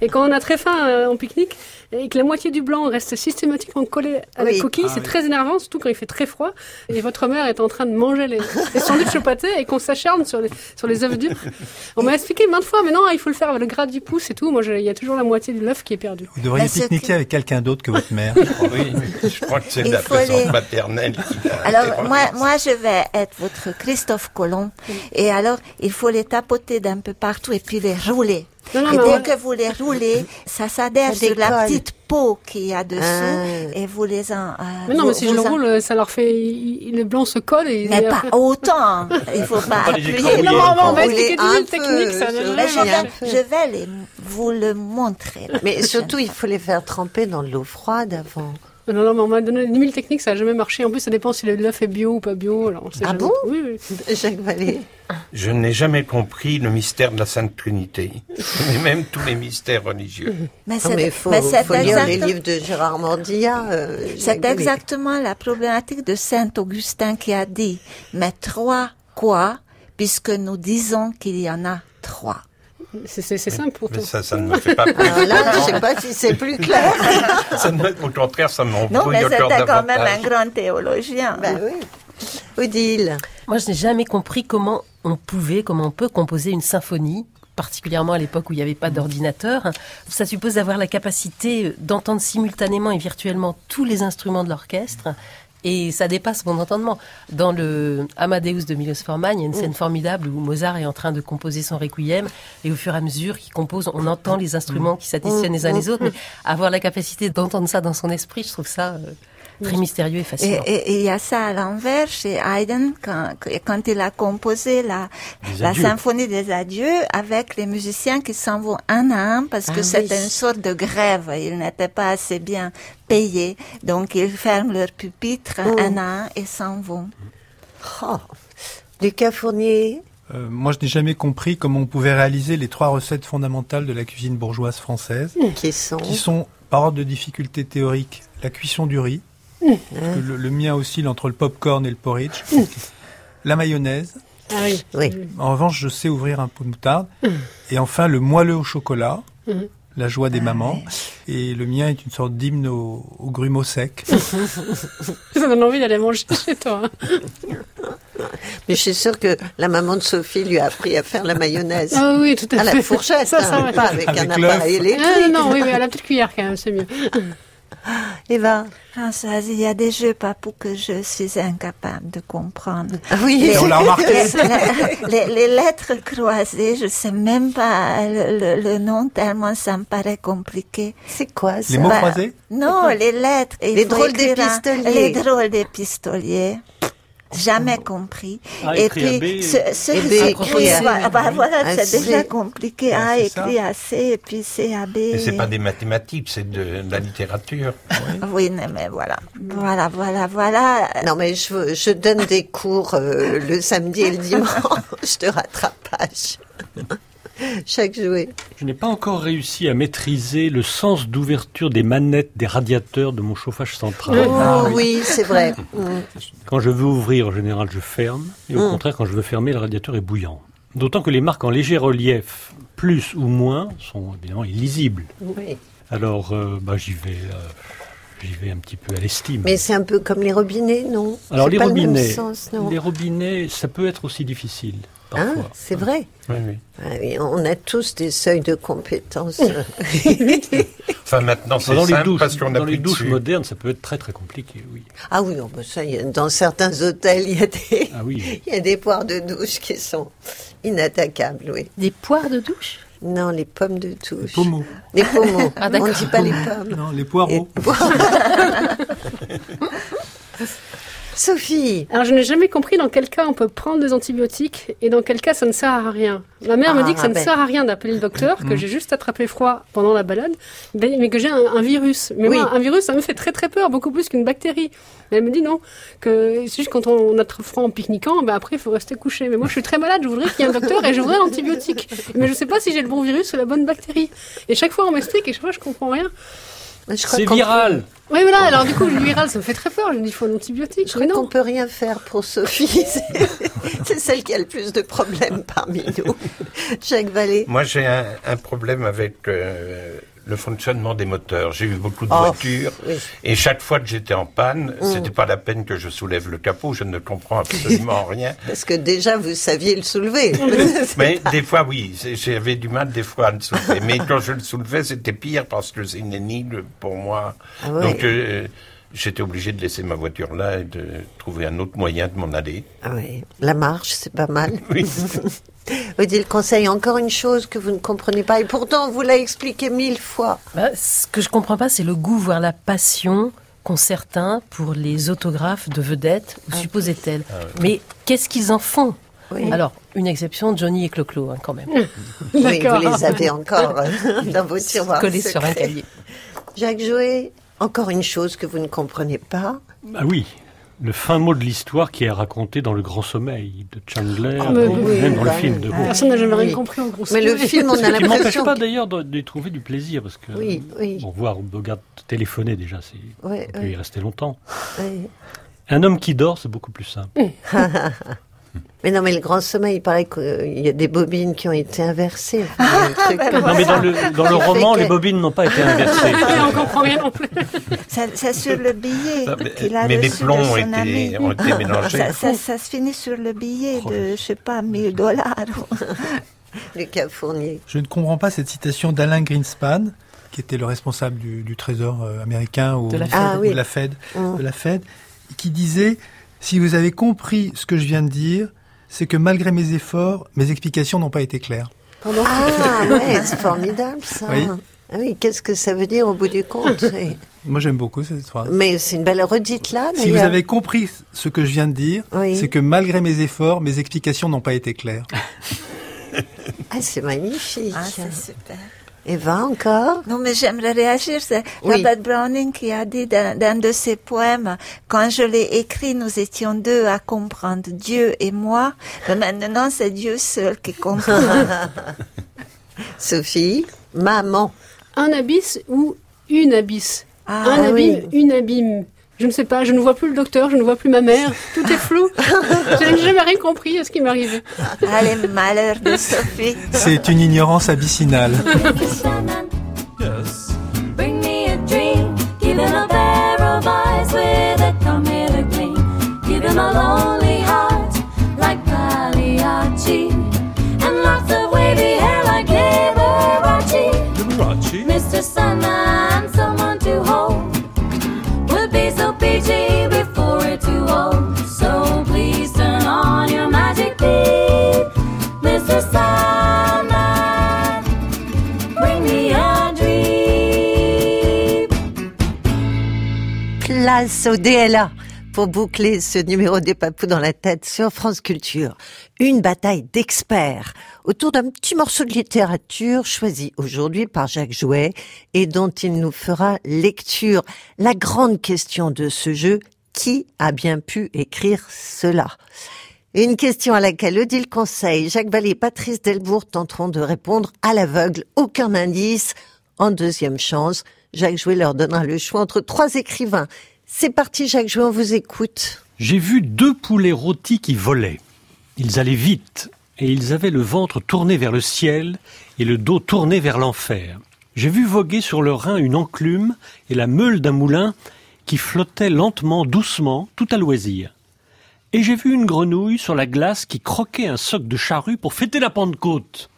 E: et quand on a très faim euh, en pique-nique et que la moitié du blanc reste systématiquement collé à
A: Oui.
E: la coquille,
L: Ah,
E: c'est
L: oui.
E: très énervant, surtout quand il fait très froid et votre mère est en train de manger les, les sandwichs au pâté et qu'on s'acharne sur les, sur les œufs durs. On m'a expliqué maintes fois, mais non, il faut le faire avec le gras du pouce et tout. Moi, il y a toujours la moitié de l'œuf qui est perdu.
L: Vous devriez
G: ce
L: pique-niquer
G: que-
L: avec quelqu'un d'autre que votre mère. je crois.
D: Oui, je crois que c'est la présence
G: les-
D: maternelle
G: Alors, moi, moi, je vais être votre Christophe Colomb. Et alors, il faut les tapoter d'un peu partout et puis les rouler.
E: Non, non,
G: et dès
E: on-
G: que vous les roulez, ça s'adhère sur la petite peau qu'il y a dessous
A: Ah.
G: et vous les en. euh,
E: Mais non,
G: vous-
E: mais si je
G: vous
E: le
G: en-
E: roule, ça leur fait. le blanc se colle et.
G: Mais pas
E: après-
G: autant. Il faut pas appuyer.
E: Non, non, on va expliquer
A: un
E: une technique, ça.
G: Mais je vais,
A: peu.
G: je vais les, vous le montrer.
A: Mais
G: prochaine
A: surtout, il faut les faire tremper dans de l'eau froide avant.
E: Non, non, mais on m'a donné 10 000 techniques, ça n'a jamais marché. En plus, ça dépend si le- l'œuf est bio ou pas bio. Alors, on sait
A: Ah
E: jamais.
A: bon
E: Oui, oui.
A: Jacques Vallée.
D: Je n'ai jamais compris le mystère de la Sainte Trinité, et même tous les mystères religieux.
G: Mais c'est
A: mais il faut,
G: mais c'est
A: faut lire les livres de Gérard Mordilla. euh,
G: C'est exactement la problématique de Saint Augustin qui a dit, mais trois quoi, puisque nous disons qu'il y en a trois?
E: C'est- C'est c'est simple pour
D: Mais
E: toi.
D: ça, ça ne me fait pas plaisir.
A: Alors là, je sais pas si c'est plus clair.
D: Ça ne- au contraire, ça
G: Non,
D: m'embrouille
G: mais
D: encore
G: c'était quand même un grand théologien.
A: ben oui. Odile.
C: Moi, je n'ai jamais compris comment on pouvait, comment on peut composer une symphonie, particulièrement à l'époque où il n'y avait pas d'ordinateur. Ça suppose d'avoir la capacité d'entendre simultanément et virtuellement tous les instruments de l'orchestre. Et ça dépasse mon entendement. Dans le Amadeus de Milos Forman, il y a une scène formidable où Mozart est en train de composer son requiem et au fur et à mesure qu'il compose, on entend les instruments qui s'additionnent les uns les autres. Mais avoir la capacité d'entendre ça dans son esprit, je trouve ça euh, très mystérieux et fascinant.
G: et- il y a ça à l'envers chez Haydn quand, quand il a composé la, symphonie des adieux avec les musiciens qui s'en vont un à un parce que
A: Ah
G: c'était
A: oui.
G: une sorte de grève. Ils n'étaient pas assez bien payés. Donc ils ferment leur pupitre
A: Oh.
G: un à un et s'en vont.
A: Oh. Lucas Fournier.
L: Euh, moi, je n'ai jamais compris comment on pouvait réaliser les trois recettes fondamentales de la cuisine bourgeoise française,
A: Qui sont
L: qui sont, par ordre de difficulté théorique, la cuisson du riz, parce que le, le mien oscille entre le popcorn et le porridge, la mayonnaise,
E: Ah oui.
A: Oui.
L: En revanche, je sais ouvrir un pot de moutarde. Et enfin, le moelleux au chocolat, la joie des mamans. Et le mien est une sorte d'hymne au, au grumeaux sec.
E: Ça donne envie d'aller manger chez toi. hein.
A: Mais je suis sûre que la maman de Sophie lui a appris à faire la mayonnaise.
E: Ah oui, tout à
A: à
E: fait.
A: la fourchette,
E: Ça, ça,
A: hein, pas avec,
L: Avec
A: un appareil électrique.
E: Ah, non, non, oui, oui, à la petite cuillère quand même, c'est mieux.
A: Eva.
G: Françoise, il y a des jeux papous que je suis incapable de comprendre.
A: Ah oui,
G: Les,
L: on l'a remarqué.
G: les- les- les lettres croisées, je sais même pas le, le- le nom tellement ça me paraît compliqué.
A: c'est quoi ça?
L: Les mots
G: Bah,
L: croisés?
G: Non, les lettres.
A: Les drôles
G: écrire un-
A: d'épistoliers.
G: Les drôles d'épistoliers. Jamais compris.
F: A
G: Et puis,
F: B.
G: ce, ce
A: Et
G: bah, bah, voilà, c'est déjà compliqué.
L: Ouais,
G: A écrit à C et puis C à B.
D: Mais c'est pas des mathématiques, c'est de, de la littérature.
G: Oui, mais, mais voilà. Voilà, voilà, voilà.
A: Non, mais je, je donne des cours euh, le samedi et le dimanche de rattrapage. Chaque jouet.
F: Je n'ai pas encore réussi à maîtriser le sens d'ouverture des manettes des radiateurs de mon chauffage central.
A: Oh,
L: Ah oui.
A: oui, c'est vrai.
F: Quand je veux ouvrir, en général, je ferme. Et au
A: Mm.
F: contraire, quand je veux fermer, le radiateur est bouillant. D'autant que les marques en léger relief, plus ou moins, sont évidemment illisibles.
A: Oui.
F: Alors, euh, bah, j'y vais, euh, j'y vais un petit peu à l'estime.
A: Mais c'est un peu comme les robinets, non?
F: Alors, les
A: pas le même
F: robinets,
A: sens, non?
F: Les robinets, ça peut être aussi difficile,
A: Hein, c'est vrai.
D: Oui, oui.
A: Ah oui, on a tous des seuils de compétences.
D: Enfin, maintenant, c'est
F: dans les douches,
D: parce qu'on
F: dans les douches
D: dessus.
F: modernes, ça peut être très très compliqué, oui.
A: ah oui, non, bah ça, il y a- dans certains hôtels, il y a des,
F: Ah oui.
A: il y a des poires de douche qui sont inattaquables, oui.
C: Des poires de douche?
A: Non, les pommes de touche.
L: Pommeau.
A: Les pommeaux.
C: Ah,
A: On ne dit pas les pommes.
L: Non, les poireaux.
A: Sophie,
E: Alors, je n'ai jamais compris dans quel cas on peut prendre des antibiotiques et dans quel cas ça ne sert à rien. Ma mère me
A: Ah,
E: dit que ça ne
A: ben.
E: sert à rien d'appeler le docteur, que j'ai juste attrapé froid pendant la balade, mais que j'ai un, un virus. Mais
A: Oui.
E: moi, un virus, ça me fait très très peur, beaucoup plus qu'une bactérie. Mais elle me dit non, que c'est juste quand on, on a trop froid en pique-niquant, ben après il faut rester couché. Mais moi, je suis très malade, je voudrais qu'il y ait un docteur et je voudrais l'antibiotique. Mais je sais pas si j'ai le bon virus ou la bonne bactérie. Et chaque fois, on m'explique et chaque fois, je comprends rien.
F: C'est viral.
E: Oui, voilà, alors du coup, le viral, ça me fait très peur. Je me dis, il faut un antibiotique.
A: Je crois qu'on peut rien faire pour Sophie. C'est- C'est celle qui a le plus de problèmes parmi nous. Jacques Vallée.
D: Moi, j'ai un, un problème avec euh, le fonctionnement des moteurs. J'ai eu beaucoup de
A: Oh,
D: voitures
A: oui.
D: et chaque fois que j'étais en panne,
A: Mm.
D: c'était pas la peine que je soulève le capot. Je ne comprends absolument rien.
A: Parce que déjà, vous saviez le soulever.
D: Mais des fois, oui, j'avais du mal des fois à le soulever. Mais quand je le soulevais, c'était pire parce que c'est une énigme pour moi.
A: Ah ouais.
D: Donc, euh, j'étais obligé de laisser ma voiture là et de trouver un autre moyen de m'en aller.
A: Ah oui, la marche, c'est pas mal.
D: Oui.
A: Odile Conseil, encore une chose que vous ne comprenez pas, et pourtant vous l'avez expliqué mille fois.
C: Bah, ce que je comprends pas, c'est le goût, voire la passion qu'ont certains pour les autographes de vedettes, ou supposait-elle. Mais qu'est-ce qu'ils en font?
A: Oui.
C: Alors, une exception, Johnny et Clo-Clo, hein, quand même.
A: Oui, vous les avez encore euh, dans vos tiroirs.
C: Collés sur un cahier.
A: Jacques Jouet, encore une chose que vous ne comprenez pas.
F: Ah oui, le fin mot de l'histoire qui est raconté dans Le Grand Sommeil de Chandler,
A: Ah,
E: mais
F: ou
E: oui,
F: même dans le film
A: oui.
F: de
A: Ah.
E: Personne n'a jamais
A: Oui.
E: rien compris en gros.
A: Mais le film, on a
F: qui ne m'empêche
A: l'impression.
F: pas d'ailleurs de- d'y trouver du plaisir, parce que
A: Oui, oui.
F: bon, voir Bogart téléphoner déjà, c'est, on peut y rester longtemps. Un homme qui dort, c'est beaucoup plus simple.
A: Mais non, mais le grand sommeil, il paraît qu'il y a des bobines qui ont été inversées. Enfin, truc comme
F: Non, mais dans le, dans le roman,
A: que-
F: les bobines n'ont pas été inversées.
E: Ouais, on comprend rien non plus.
G: Ça- C'est sur le billet
D: Ah, mais-
G: qu'il a
D: mais les plombs
G: de
D: ont été,
G: ami.
D: ont été mélangés.
G: Ça, ça- ça se finit sur le billet de, je sais pas, 1000 dollars.
A: Lucas Fournier.
L: Je ne comprends pas cette citation d'Alain Greenspan, qui était le responsable du, du Trésor euh, américain ou
C: De la
L: ou
C: Fed.
A: Ah oui.
L: de la Fed, de la Fed, qui disait si vous avez compris ce que je viens de dire, c'est que malgré mes efforts, mes explications n'ont pas été claires.
A: Ah ouais, c'est formidable ça.
L: Oui.
A: Ah oui, qu'est-ce que ça veut dire au bout du compte.
L: Moi, j'aime beaucoup cette phrase.
A: Mais c'est une belle redite là.
L: Si vous avez compris ce que je viens de dire,
A: Oui.
L: c'est que malgré mes efforts, mes explications n'ont pas été claires.
A: Ah, c'est magnifique.
G: Ah, c'est super.
A: Eva, encore?
G: Non, mais j'aimerais réagir. C'est
A: Oui.
G: Robert Browning qui a dit dans, dans de ses poèmes, quand je l'ai écrit, nous étions deux à comprendre, Dieu et moi. Mais maintenant, c'est Dieu seul qui comprend.
A: Sophie, maman.
E: Un abysse ou une abysse?
G: Ah,
E: Un abîme,
A: oui.
E: une abîme. Je ne sais pas, je ne vois plus le docteur, je ne vois plus ma mère. Tout est flou. je n'ai jamais rien compris à ce qui m'arrivait.
G: ah, les malheurs de Sophie.
L: C'est une ignorance abyssinale.
H: Sandman,
I: Yes.
H: bring me a dream. Give him a pair of eyes with a come hither gleam. Give him a lonely heart like Pagliacci. And lots of wavy hair like Liberace.
I: Liberace.
H: Mr. Sandman,
A: Place au DLA pour boucler ce numéro des papous dans la tête sur France Culture. Une bataille d'experts autour d'un petit morceau de littérature choisi aujourd'hui par Jacques Jouet et dont il nous fera lecture. La grande question de ce jeu, qui a bien pu écrire cela? Une question à laquelle Odile Conseil, Jacques Vallée et Patrice Delbourg tenteront de répondre à l'aveugle. Aucun indice. En deuxième chance, Jacques Jouet leur donnera le choix entre trois écrivains. C'est parti, Jacques on vous écoute.
F: J'ai vu deux poulets rôtis qui volaient. Ils allaient vite et ils avaient le ventre tourné vers le ciel et le dos tourné vers l'enfer. J'ai vu voguer sur le Rhin une enclume et la meule d'un moulin qui flottait lentement, doucement, tout à loisir. Et j'ai vu une grenouille sur la glace qui croquait un soc de charrue pour fêter la Pentecôte.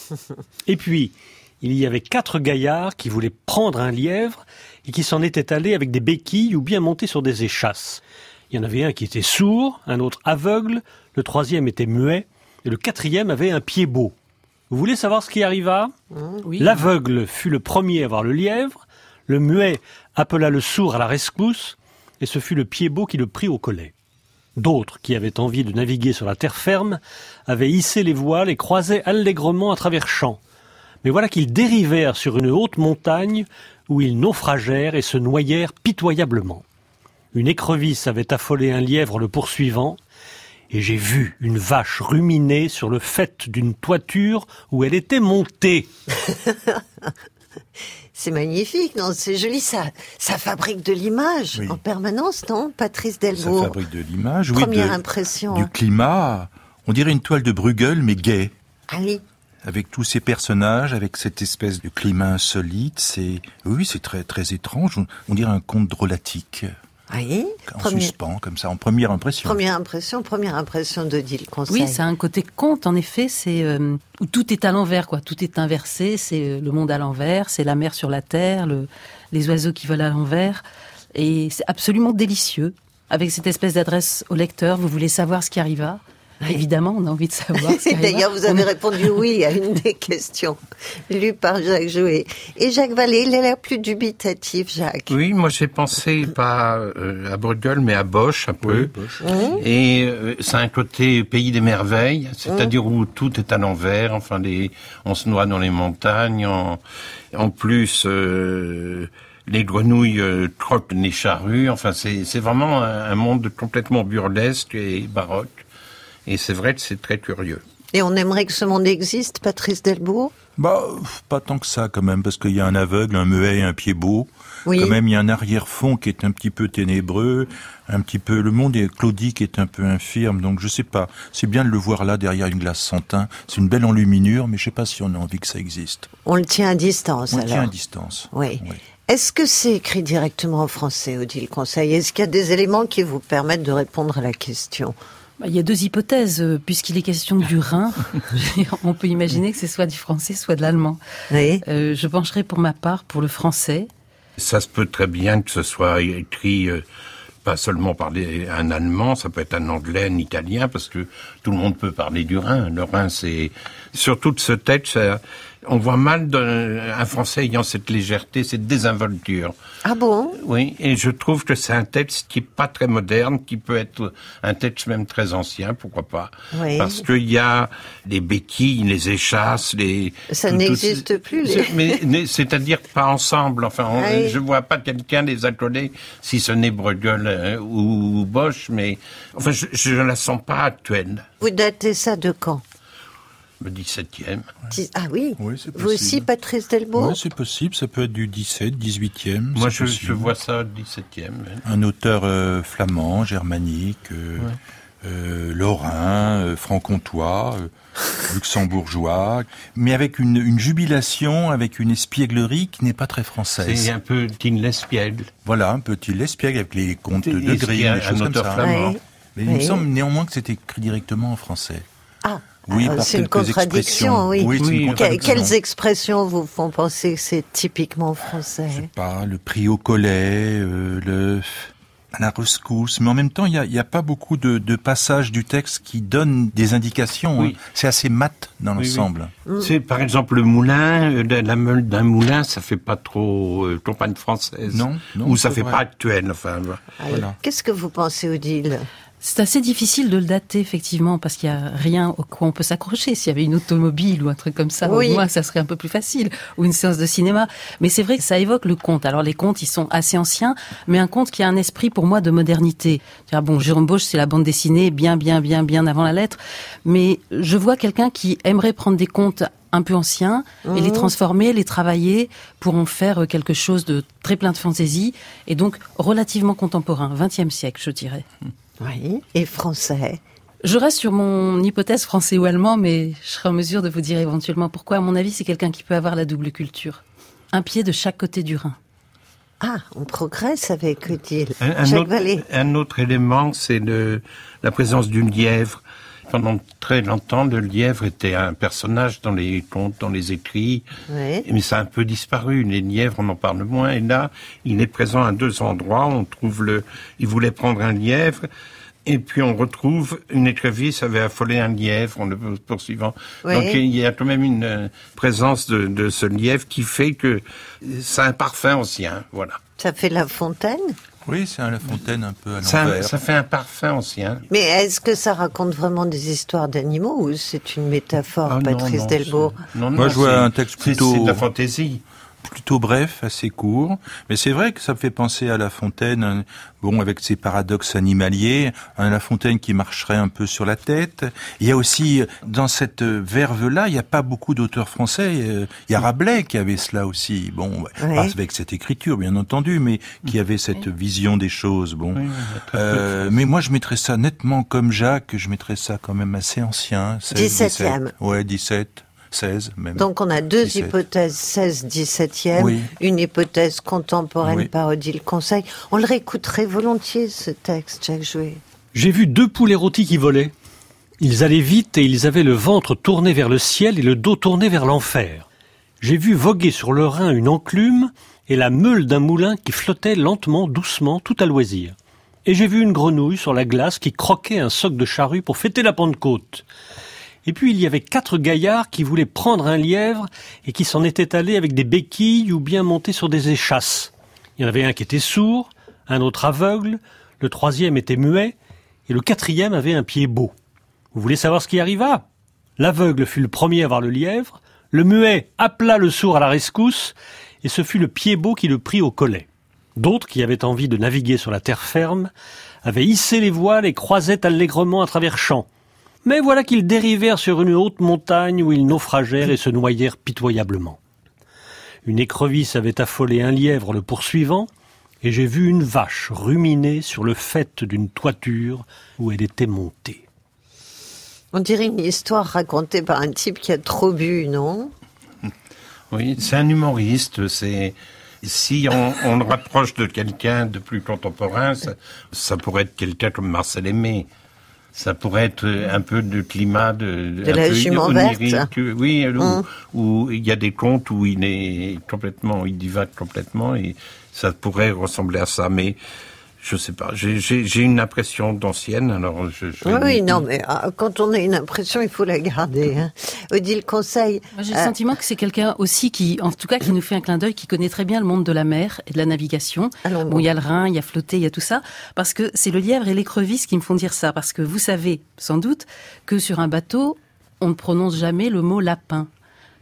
F: Et puis, il y avait quatre gaillards qui voulaient prendre un lièvre et qui s'en étaient allés avec des béquilles ou bien montés sur des échasses. Il y en avait un qui était sourd, un autre aveugle, le troisième était muet, et le quatrième avait un pied beau. Vous voulez savoir ce qui arriva?
C: Oui.
F: L'aveugle fut le premier à voir le lièvre, le muet appela le sourd à la rescousse, et ce fut le pied-beau qui le prit au collet. D'autres, qui avaient envie de naviguer sur la terre ferme, avaient hissé les voiles et croisaient allègrement à travers champs. Mais voilà qu'ils dérivèrent sur une haute montagne où ils naufragèrent et se noyèrent pitoyablement. Une écrevisse avait affolé un lièvre le poursuivant, et j'ai vu une vache ruminer sur le fait d'une toiture où elle était montée.
A: C'est magnifique, non C'est joli, ça, ça fabrique de l'image
M: Oui.
A: en permanence, non Patrice
M: Ça
A: Delbourg.
M: fabrique de l'image, oui,
A: Première
M: de-
A: impression.
M: du climat. On dirait une toile de Bruegel, mais gay.
A: Ah oui.
M: Avec tous ces personnages, avec cette espèce de climat insolite, c'est oui, c'est très très étrange. On, on dirait un conte drôlatique,
A: Oui?
M: en suspens, comme ça, en première impression.
A: première impression, première impression d'Odile Conseil.
C: Oui, c'est un côté conte, en effet, c'est euh, où tout est à l'envers, quoi. Tout est inversé, c'est euh, le monde à l'envers, c'est la mer sur la terre, le, les oiseaux qui volent à l'envers, et c'est absolument délicieux. Avec cette espèce d'adresse au lecteur, vous voulez savoir ce qui arriva. Évidemment, on a envie de savoir.
A: D'ailleurs, vous avez répondu oui à une des questions lues par Jacques Jouet. Et Jacques Vallée, il a l'air plus dubitatif, Jacques.
D: Oui, moi j'ai pensé pas euh, à Bruegel, mais à Bosch un peu.
A: Mmh.
D: Et euh, c'est un côté pays des merveilles, c'est-à-dire où tout est à l'envers. Enfin, les, on se noie dans les montagnes. En, en plus, euh, les grenouilles euh, trottent les charrues. Enfin, c'est c'est vraiment un, un monde complètement burlesque et baroque. Et c'est vrai que c'est très curieux.
A: Et on aimerait que ce monde existe, Patrice Delbourg?
M: Bah, pas tant que ça quand même, parce qu'il y a un aveugle, un muet et un pied beau.
A: Oui.
M: Quand même, il y a un arrière-fond qui est un petit peu ténébreux, un petit peu. Le monde est Claudie qui est un peu infirme, donc je sais pas. C'est bien de le voir là derrière une glace sans teint. C'est une belle enluminure, mais je sais pas si on a envie que ça existe.
A: On le tient à distance,
M: On le tient à distance.
A: Oui.
M: Oui.
A: Est-ce que c'est écrit directement en français, Odile Conseil? Est-ce qu'il y a des éléments qui vous permettent de répondre à la question?
C: Il y a deux hypothèses, euh, puisqu'il est question du Rhin. on peut imaginer que ce soit du français, soit de l'allemand.
A: Oui.
C: Euh, je pencherai pour ma part pour le français.
D: Ça se peut très bien que ce soit écrit euh, pas seulement par un Allemand, ça peut être un Anglais, un Italien, parce que tout le monde peut parler du Rhin. Le Rhin, c'est surtout de ce texte, ça- on voit mal un Français ayant cette légèreté, cette désinvolture.
A: Ah bon?
D: Oui, et je trouve que c'est un texte qui est pas très moderne, qui peut être un texte même très ancien, pourquoi pas
A: Oui.
D: Parce qu'il y a les béquilles, les échasses, les...
A: Ça n'existe plus, les-
D: Mais, c'est-à-dire pas ensemble. Enfin, on-
A: Oui.
D: je vois pas quelqu'un les accoler, si ce n'est Bruegel euh, ou, Bosch, mais enfin, je, je ne la sens pas actuelle.
A: Vous datez ça de quand?
D: Le 17e.
A: Dix- Ah oui,
M: Oui, c'est
A: Vous aussi. Patrice Delbourg
M: Ouais, c'est possible. Ça peut être du 17, 18e.
D: Moi,
M: c'est
D: je, vois ça 17e. ouais.
M: un auteur euh, flamand, germanique, euh, euh, lorrain, euh, franc-comtois, euh, luxembourgeois, mais avec une, une jubilation, avec une espièglerie qui n'est pas très
D: C'est
M: française.
D: un peu Tine Lespiègle.
M: Voilà, un petit l'espiègle avec les contes de Grimm, des
D: un
M: choses comme
D: auteur
M: ça.
D: flamand
A: Oui.
M: Mais il me
A: Oui.
M: semble néanmoins que c'est écrit directement en français.
A: Ah,
M: Oui,
A: alors
M: par
A: c'est une contradiction, oui.
M: Oui, c'est une
D: Oui,
A: Que-
M: contradiction.
A: quelles expressions vous font penser que c'est typiquement
M: Je
A: français
M: sais pas, le prix au collet, euh, le à la rescousse, mais en même temps, il n'y a, y a pas beaucoup de, de passages du texte qui donnent des indications.
D: Oui.
M: hein. C'est assez mat dans
D: Oui, oui.
M: l'ensemble.
D: C'est par exemple le moulin, euh, la, la meule d'un moulin, ça fait pas trop euh, campagne française.
M: Non, non,
D: Ou ça
M: c'est
D: fait
M: vrai.
D: pas actuel. Enfin,
M: Voilà.
A: Qu'est-ce que vous pensez, Odile?
C: C'est assez difficile de le dater, effectivement, parce qu'il n'y a rien au quoi on peut s'accrocher. S'il y avait une automobile ou un truc comme ça,
A: Oui.
C: au moins, ça serait un peu plus facile. Ou une séance de cinéma. Mais c'est vrai que ça évoque le conte. Alors, les contes, ils sont assez anciens, mais un conte qui a un esprit, pour moi, de modernité. C'est-à-dire, Bon, Jérôme Bosch, c'est la bande dessinée bien, bien, bien, bien avant la lettre. Mais je vois quelqu'un qui aimerait prendre des contes un peu anciens et les transformer, les travailler pour en faire quelque chose de très plein de fantaisie et donc relativement contemporain, 20e siècle, je dirais.
A: Oui. Et français
C: Je reste sur mon hypothèse français ou allemand, mais je serai en mesure de vous dire éventuellement pourquoi. À mon avis, c'est quelqu'un qui peut avoir la double culture. Un pied de chaque côté du Rhin.
A: Ah, on progresse avec Odile.
D: Un, un autre, un autre élément, c'est la présence du lièvre. Pendant très longtemps, le lièvre était un personnage dans les contes, dans les écrits,
A: Oui.
D: mais ça a un peu disparu. Les lièvres, on en parle moins. Et là, il est présent à deux endroits. On trouve le. Il voulait prendre un lièvre Et puis on retrouve une écrevisse avait affolé un lièvre en le poursuivant.
A: Oui.
D: Donc il y a quand même une euh, présence de, de ce lièvre qui fait que c'est un parfum ancien. Voilà.
A: Ça fait La Fontaine?
M: Oui, c'est un La Fontaine un peu à
D: Ça,
M: l'envers.
D: ça fait un parfum ancien.
A: Mais est-ce que ça raconte vraiment des histoires d'animaux ou c'est une métaphore,
D: Ah non,
A: Patrice
D: non,
A: Delbourg?
D: Non,
M: Moi,
D: non,
M: je vois un texte plutôt-
D: C'est de la fantaisie.
M: Plutôt bref, assez court, mais c'est vrai que ça me fait penser à La Fontaine, bon, avec ses paradoxes animaliers, un La Fontaine qui marcherait un peu sur la tête. Il y a aussi, euh, dans cette euh, verve-là, il n'y a pas beaucoup d'auteurs français. euh, Il y a Rabelais qui avait cela aussi, bon,
A: Ouais.
M: pas avec cette écriture, bien entendu, mais qui avait cette vision des choses, bon.
D: Oui,
M: Euh, mais moi, je mettrais ça nettement comme Jacques, je mettrais ça quand même assez ancien. 16,
A: 17e.
M: 17. Ouais, 17, 16 même.
A: Donc on a deux
M: 17.
A: hypothèses 16-17e,
M: Oui.
A: une hypothèse contemporaine
M: Oui.
A: par Odile Conseil. On le réécouterait volontiers ce texte, Jacques Jouet.
F: J'ai vu deux poules rôtis qui volaient. Ils allaient vite et ils avaient le ventre tourné vers le ciel et le dos tourné vers l'enfer. J'ai vu voguer sur le Rhin une enclume et la meule d'un moulin qui flottait lentement, doucement, tout à loisir. Et j'ai vu une grenouille sur la glace qui croquait un soc de charrue pour fêter la Pentecôte. Et puis il y avait quatre gaillards qui voulaient prendre un lièvre et qui s'en étaient allés avec des béquilles ou bien montés sur des échasses. Il y en avait un qui était sourd, un autre aveugle, le troisième était muet, et le quatrième avait un pied beau. Vous voulez savoir ce qui arriva? L'aveugle fut le premier à voir le lièvre, le muet appela le sourd à la rescousse, et ce fut le pied beau qui le prit au collet. D'autres, qui avaient envie de naviguer sur la terre ferme, avaient hissé les voiles et croisaient allègrement à travers champs. Mais voilà qu'ils dérivèrent sur une haute montagne où ils naufragèrent et se noyèrent pitoyablement. Une écrevisse avait affolé un lièvre le poursuivant, et j'ai vu une vache ruminer sur le faîte d'une toiture où elle était montée.
A: On dirait une histoire racontée par un type qui a trop bu, non?
D: Oui, c'est un humoriste. C'est si on, on le rapproche de quelqu'un de plus contemporain, ça, ça pourrait être quelqu'un comme Marcel Aimé. Ça pourrait être un peu de climat de,
A: De
D: un
A: la jument verte.
D: Oui, où,
A: Hum.
D: où il y a des contes où il est complètement, il divague complètement et ça pourrait ressembler à ça. Mais je sais pas. J'ai- une impression d'ancienne. Alors je, je
A: Oui, oui, non, mais ah, quand on a une impression, il faut la garder. Hein. Odile Conseil.
C: J'ai le
A: euh,
C: sentiment que c'est quelqu'un aussi qui, en tout cas, qui nous fait un clin d'œil, qui connaît très bien le monde de la mer et de la navigation.
A: allons,
C: Bon, il y a le Rhin, il y a flotté, il y a tout ça, parce que c'est le lièvre et l'écrevisse qui me font dire ça, parce que vous savez, sans doute, que sur un bateau, on ne prononce jamais le mot lapin,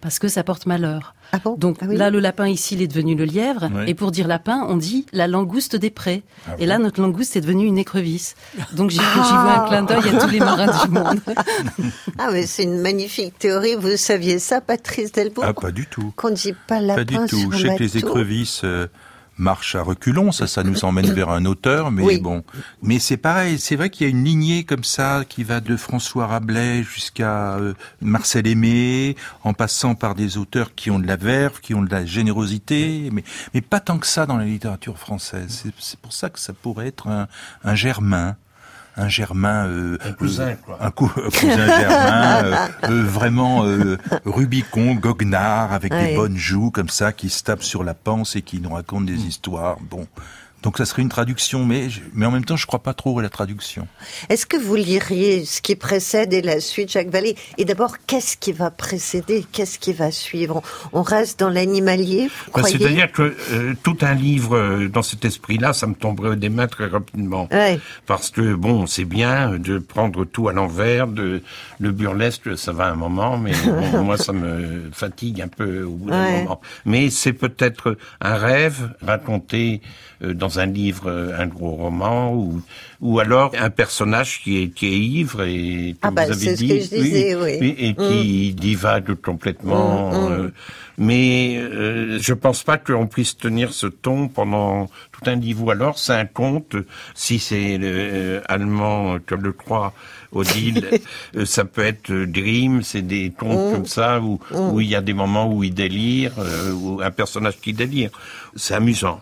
C: parce que ça porte malheur.
A: Ah bon?
C: Donc
A: Ah oui.
C: là, le lapin ici, il est devenu le lièvre,
M: Oui.
C: et pour dire lapin, on dit la langouste des prés.
M: Ah
C: et là, notre langouste est devenue une écrevisse. Donc j'y j'y vois un clin d'œil à tous les marins du monde.
A: Ah, mais c'est une magnifique théorie. Vous saviez ça, Patrice Delbourg?
M: Ah, pas du tout.
A: Qu'on ne dit pas lapin
M: Pas du tout.
A: sur
M: Je sais que les écrevisses euh, marchent à reculons, ça, ça nous emmène vers un auteur, mais
A: Oui.
M: bon. Mais c'est pareil, c'est vrai qu'il y a une lignée comme ça qui va de François Rabelais jusqu'à euh, Marcel Aimé, en passant par des auteurs qui ont de la verve, qui ont de la générosité, mais, mais pas tant que ça dans la littérature française. C'est- C'est pour ça que ça pourrait être un, un germain. Un germain, euh,
D: Un cousin, quoi.
M: un, cou- un cousin germain, euh, euh, vraiment euh, Rubicon, goguenard, avec
A: Ouais.
M: des bonnes joues comme ça, qui se tape sur la panse et qui nous raconte des histoires. Bon, donc ça serait une traduction, mais je- mais en même temps, je crois pas trop à la traduction.
A: Est-ce que vous liriez ce qui précède et la suite, Jacques Vallée Et d'abord, qu'est-ce qui va précéder? Qu'est-ce qui va suivre? On reste dans l'animalier, croyez?
D: C'est-à-dire que euh, tout un livre euh, dans cet esprit-là, ça me tomberait des mains très rapidement.
A: Ouais.
D: Parce que bon, c'est bien de prendre tout à l'envers, de le burlesque, ça va un moment, mais bon, moi ça me fatigue un peu au bout d'un
A: Ouais.
D: moment. Mais c'est peut-être un rêve raconté euh, dans un livre, euh, un gros roman, ou ou alors un personnage qui est qui est ivre et
A: Ah bah,
D: vous avez dit,
A: que je disais, oui.
D: et qui divague complètement.
A: Mm, mm.
D: euh, mais euh, je pense pas qu'on puisse tenir ce ton pendant tout un livre. Ou alors c'est un conte, si c'est euh, allemand comme le croit Odile, euh, ça peut être euh, Grimm, c'est des contes
A: Mm.
D: comme ça où où il y a des moments où il délire, euh, ou un personnage qui délire. C'est amusant.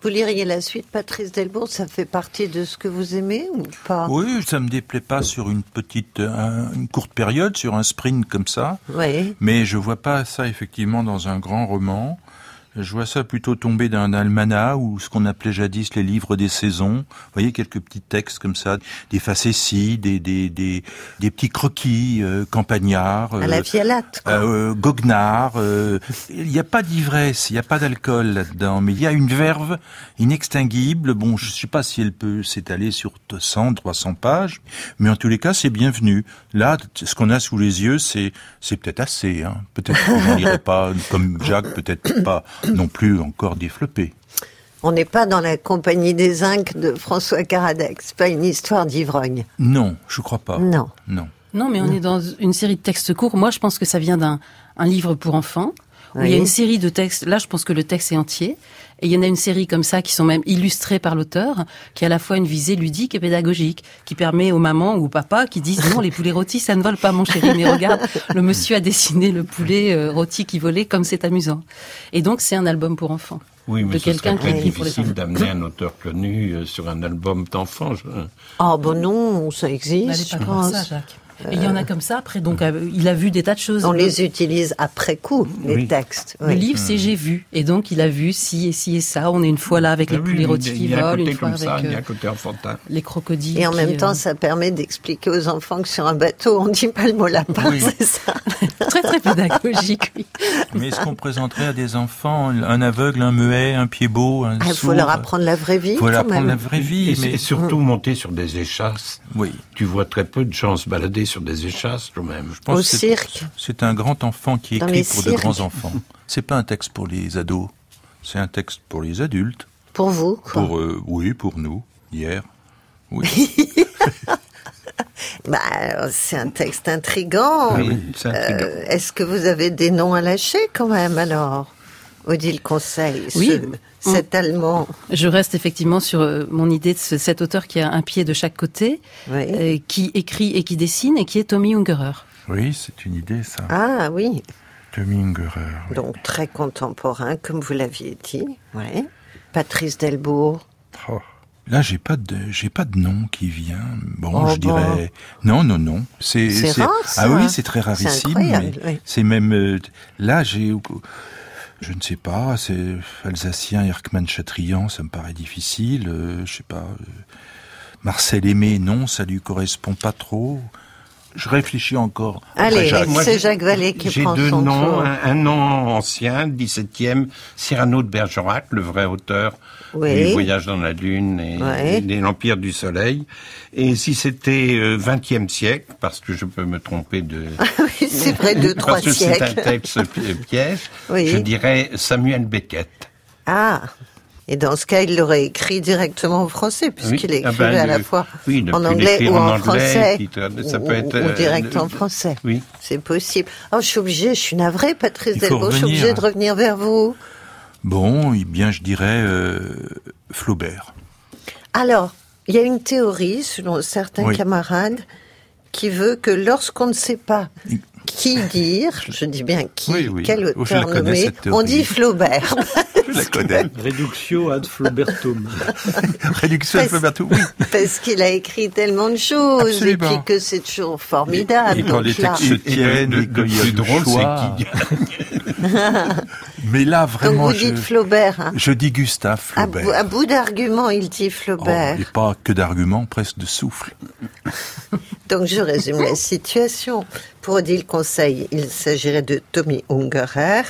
A: Vous liriez la suite, Patrice Delbourg Ça fait partie de ce que vous aimez ou pas?
M: Oui, ça me déplaît pas sur une petite, un- une courte période, sur un sprint comme ça.
A: Oui.
M: Mais je vois pas ça effectivement dans un grand roman. Je vois ça plutôt tomber d'un almanach ou ce qu'on appelait jadis les livres des saisons. Vous voyez quelques petits textes comme ça, des facéties, des des des, des petits croquis euh, campagnards,
A: À la
M: euh,
A: violette, quoi.
M: euh, goguenards. euh, il n'y a pas d'ivresse, il n'y a pas d'alcool là-dedans, mais il y a une verve inextinguible. Bon, je ne sais pas si elle peut s'étaler sur 200, 300 pages, mais en tous les cas, c'est bienvenu. Là, ce qu'on a sous les yeux, c'est c'est peut-être assez. Hein. Peut-être que j'en lirai pas comme Jacques, peut-être pas non plus encore développé.
A: On n'est pas dans la compagnie des Inques de François Caradex. C'est pas une histoire d'ivrogne.
M: Non, je crois pas.
A: Non.
M: Non.
C: Non, mais on est dans une série de textes courts. Moi, je pense que ça vient d'un un livre pour enfants. Où Il y a une série de textes. Là, je pense que le texte est entier. Et il y en a une série comme ça qui sont même illustrés par l'auteur, qui a à la fois une visée ludique et pédagogique, qui permet aux mamans ou aux papas qui disent non, les poulets rôtis, ça ne vole pas, mon chéri. Mais regarde, le monsieur a dessiné le poulet euh, rôti qui volait, comme c'est amusant. Et donc, c'est un album pour enfants.
D: Oui, mais
C: de
D: ce
C: quelqu'un
D: serait
C: qui
D: très difficile d'amener un auteur connu euh, sur un album d'enfants. je-
A: Ah bon non, ça existe,
C: N'allez
A: je
C: pas croire ça. Jacques. Et il y en a comme ça. Après, donc, euh, il a vu des tas de choses.
A: On les utilise après coup, les
D: Oui.
A: textes.
C: Le
A: oui.
C: livre, c'est j'ai vu. Et donc, il a vu ci et ci et ça. On est une fois là avec les
D: Ah oui,
C: poulets rôtis qui volent, une fois
D: ça,
C: avec euh, les crocodiles.
A: Et en
C: qui,
A: même
C: euh,
A: temps, ça permet d'expliquer aux enfants que sur un bateau, on ne dit pas le mot lapin,
M: Oui.
A: c'est ça.
C: très très pédagogique. Oui.
M: Mais est-ce qu'on présenterait à des enfants un aveugle, un muet, un pied beau, un
A: Ah, Il faut leur apprendre la vraie vie.
M: Il faut leur
A: quand
M: apprendre la
A: même.
M: vraie vie.
D: Et,
M: mais...
D: et surtout monter sur des échasses.
M: Oui.
D: Tu vois très peu de gens se balader sur des échasses quand même.
M: Je pense
A: Au
M: que c'est-
A: cirque.
M: C'est un grand enfant qui écrit pour de grands enfants. C'est pas un texte pour les ados. C'est un texte pour les adultes.
A: Pour vous, quoi.
M: Pour euh, oui, pour nous. Hier. Oui.
A: Bah, c'est un texte intrigant.
D: Ah oui, c'est intriguant.
A: Euh, Est-ce que vous avez des noms à lâcher quand même alors? Odile Conseil,
C: Oui.
A: ce- cet Allemand.
C: Je reste effectivement sur euh, mon idée de ce- cet auteur qui a un pied de chaque côté,
A: Oui.
C: euh, qui écrit et qui dessine, et qui est Tommy Ungerer.
M: oui, c'est une idée ça.
A: Ah oui,
M: Tommy Ungerer. oui.
A: donc très contemporain, comme vous l'aviez dit. Ouais. Patrice Delbourg.
M: Oh. Là, j'ai pas de j'ai pas de nom qui vient. Bon,
A: Oh,
M: je
A: bon.
M: dirais non, non, non. C'est. Ah oui, c'est très rarissime.
A: oui.
M: C'est même euh, là, j'ai je ne sais pas. C'est alsacien, Erkman Chatrian, ça me paraît difficile. euh, je sais pas. euh, Marcel Aimé, non, ça lui correspond pas trop. Je réfléchis encore.
A: Allez,
M: Jacques.
D: Moi,
A: c'est Jacques Vallée qui
D: J'ai
A: prend
D: deux
A: son
D: noms,
A: tour.
D: un, un nom ancien, 17e, Cyrano de Bergerac, le vrai auteur
A: Oui.
D: du Voyage dans la Lune et,
A: Ouais.
D: et de l'Empire du Soleil. Et si c'était euh, 20e siècle, parce que je peux me tromper de...
A: Oui, c'est vrai, deux, trois
D: parce que c'est un
A: siècles.
D: texte pi- piège,
A: Oui.
D: je dirais Samuel Beckett.
A: Ah et dans ce cas, il l'aurait écrit directement en français, puisqu'il
D: Oui. Ah
A: écrivait
D: ben,
A: à la fois
D: oui,
A: en anglais ou
D: en anglais,
A: français.
D: ça
A: ou,
D: peut être,
A: ou
D: euh,
A: direct en français.
D: Oui.
A: C'est possible. Oh, je suis obligée, je suis navrée, Patrice Delbourg, je suis obligée de revenir vers vous.
M: Bon, eh bien, je dirais euh, Flaubert.
A: Alors, il y a une théorie, selon certains
M: Oui.
A: camarades, qui veut que lorsqu'on ne sait pas qui dire, je dis bien qui,
M: Oui, oui.
A: quel
M: Oh, je la
A: auteur
M: connais,
A: nommer, on dit Flaubert.
M: Je la connais.
F: Reductio ad Flaubertum.
M: Réduction
A: Parce-
M: Flaubert, oui.
A: Parce qu'il a écrit tellement de choses,
M: Absolument.
A: et puis que c'est toujours formidable.
M: Et quand
A: donc
M: les textes se
D: le-
M: tiennent,
D: le- drôle, c'est qu'il-
M: Mais là,
A: Donc
M: vraiment,
A: vous
M: je,
A: dites Flaubert. hein.
M: je dis Gustave
A: À,
M: Flaubert.
A: bout, à bout d'arguments, il dit
M: Oh,
A: Flaubert.
M: et pas que d'arguments, presque de souffle.
A: Donc je résume la situation. Pour Odile Conseil, il s'agirait de Tommy Ungerer.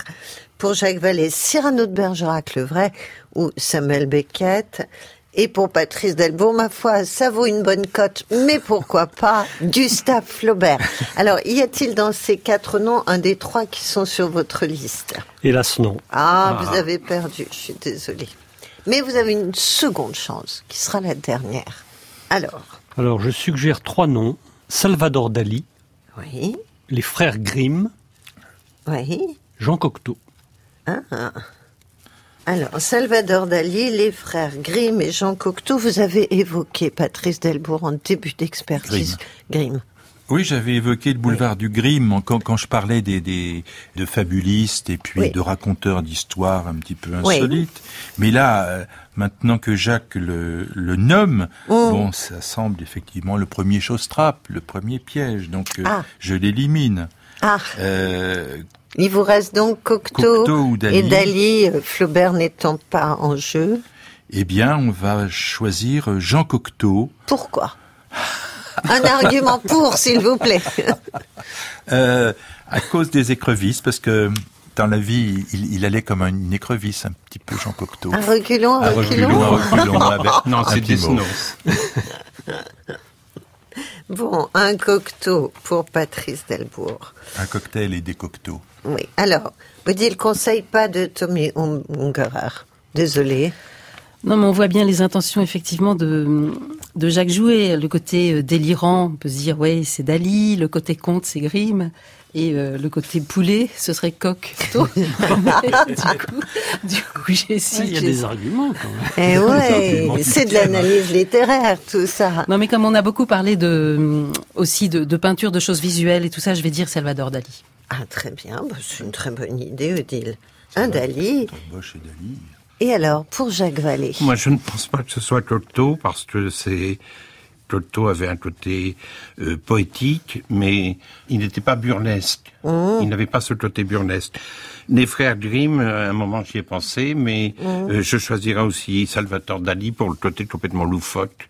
A: Pour Jacques Vallée, Cyrano de Bergerac, le vrai, ou Samuel Beckett. Et pour Patrice Delbourg, ma foi, ça vaut une bonne cote, mais pourquoi pas Gustave Flaubert. Alors, y a-t-il dans ces quatre noms un des trois qui sont sur votre liste?
F: Hélas, non.
A: Ah, vous avez perdu, je suis désolée. Mais vous avez une seconde chance, qui sera la dernière. Alors,
F: Alors, je suggère trois noms. Salvador Dali,
A: oui,
F: les frères Grimm,
A: oui.
F: Jean Cocteau.
A: Ah. Alors, Salvador Dali, les frères Grimm et Jean Cocteau, vous avez évoqué Patrice Delbourg en début d'expertise. Grimm.
M: Oui, j'avais évoqué le boulevard du Grimm quand, quand je parlais des, des de fabulistes et puis
A: Oui.
M: de raconteurs d'histoires un petit peu
A: Oui.
M: insolites. Mais là, euh, maintenant que Jacques le, le nomme,
A: Oh.
M: bon, ça semble effectivement le premier chose-trappe, le premier piège. Donc, euh,
A: Ah.
M: je l'élimine.
A: Ah,
M: Euh,
A: Il vous reste donc Cocteau,
M: Cocteau ou Dali.
A: et Dali, euh, Flaubert n'étant pas en jeu.
M: Eh bien, on va choisir Jean Cocteau.
A: Pourquoi? Un argument pour, s'il vous plaît.
M: Euh, à cause des écrevisses, parce que dans la vie, il, il allait comme une écrevisse, un petit peu Jean Cocteau.
A: Un reculon, un
M: Un
A: reculon.
M: un reculon,
D: Non, c'est. Desnos.
A: Bon, un Cocteau pour Patrice Delbourg.
M: Un cocktail et des cocteaux.
A: Oui. Alors, vous dites le conseil pas de Tommy Ung- Ungerer. Désolé.
C: Non, mais on voit bien les intentions effectivement de, de Jacques Jouet. Le côté euh, délirant, on peut se dire, ouais, c'est Dali. Le côté conte, c'est Grimm. Et euh, le côté poulet, ce serait coq. du coup, du coup j'ai
F: Il
C: su.
F: y a des arguments quand même.
A: Eh ouais, c'est de l'analyse littéraire, tout ça.
C: Non, mais comme on a beaucoup parlé de, aussi de, de peinture, de choses visuelles et tout ça, je vais dire Salvador Dali.
A: Ah, très bien. Bah, c'est une très bonne idée, Odile. Un Dali.
M: Bosch et Dali.
A: Et alors, pour Jacques Vallée?
D: Moi, je ne pense pas que ce soit Cocteau, parce que c'est... Cocteau avait un côté euh, poétique, mais il n'était pas burlesque. Il n'avait pas ce côté burlesque. Les frères Grimm, à un moment j'y ai pensé, mais euh, je choisirais aussi Salvatore Dali pour le côté complètement loufoque.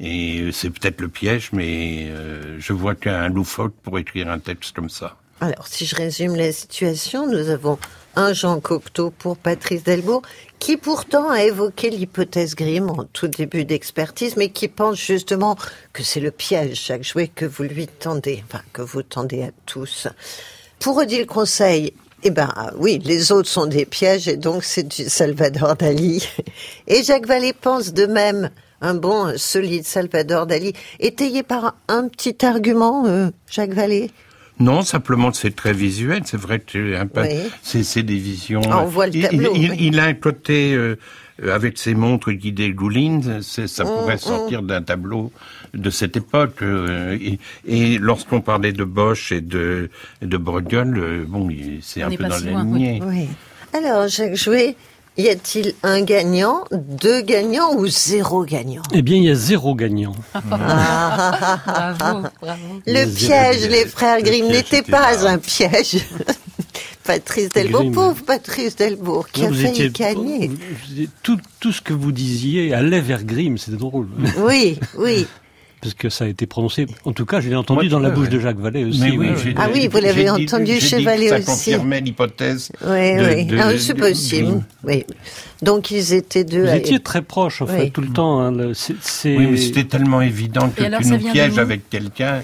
D: Et euh, c'est peut-être le piège, mais euh, je vois qu'un loufoque pour écrire un texte comme ça.
A: Alors, si je résume la situation, nous avons un Jean Cocteau pour Patrice Delbourg, qui pourtant a évoqué l'hypothèse Grimm en tout début d'expertise, mais qui pense justement que c'est le piège, chaque jouet que vous lui tendez, enfin, que vous tendez à tous. Pour Odile Conseil, eh ben, oui, les autres sont des pièges, et donc c'est du Salvador Dali. Et Jacques Vallée pense de même un bon, solide Salvador Dali, étayé par un petit argument, euh, Jacques Vallée?
D: Non, simplement c'est très visuel. C'est vrai que c'est un peu,
A: Oui.
D: c'est, c'est des visions.
A: Ah, on voit le
D: Il-
A: tableau,
D: Il, il-
A: oui.
D: il a un côté euh, euh, avec ses montres guidées Goulin, c'est, ça
A: Mm,
D: pourrait sortir d'un tableau de cette époque. euh, et, et lorsqu'on parlait de Bosch et de, de Bruegel, euh, bon, c'est un peu dans
C: si
D: la lignée.
A: Oui. Alors, Jacques Jouet, y a-t-il un gagnant, deux gagnants ou zéro gagnant?
F: Eh bien, il y a zéro gagnant.
C: Bravo, bravo.
A: Le piège,
F: zéro-
A: les frères Grimm, n'était
M: était
A: pas
M: là.
A: un piège. Patrice Delbourg,
F: Grimm.
A: pauvre Patrice Delbourg, qui
F: Non,
A: a failli
F: étiez-
A: gagner.
F: tout, tout ce que vous disiez allait vers Grimm, c'était drôle.
A: Oui, oui.
F: Parce que ça a été prononcé, en tout cas, je l'ai entendu
D: Moi,
F: dans la bouche
D: ouais.
F: de Jacques Vallée aussi.
D: Mais oui,
F: ouais,
D: j'ai-
F: ouais.
A: Ah oui, vous l'avez
D: dit-
A: entendu chez Vallée
D: ça
A: aussi.
D: confirmait l'hypothèse.
A: Oui,
D: de-
A: oui. Ah, c'est
D: de-
A: possible. Oui. Donc, ils étaient deux.
F: Vous
A: à-
F: étiez très proches, en fait,
A: Oui.
F: tout le temps. hein, le-
D: Oui, mais c'était tellement évident que
C: alors,
D: tu
C: ça
D: nous pièges avec quelqu'un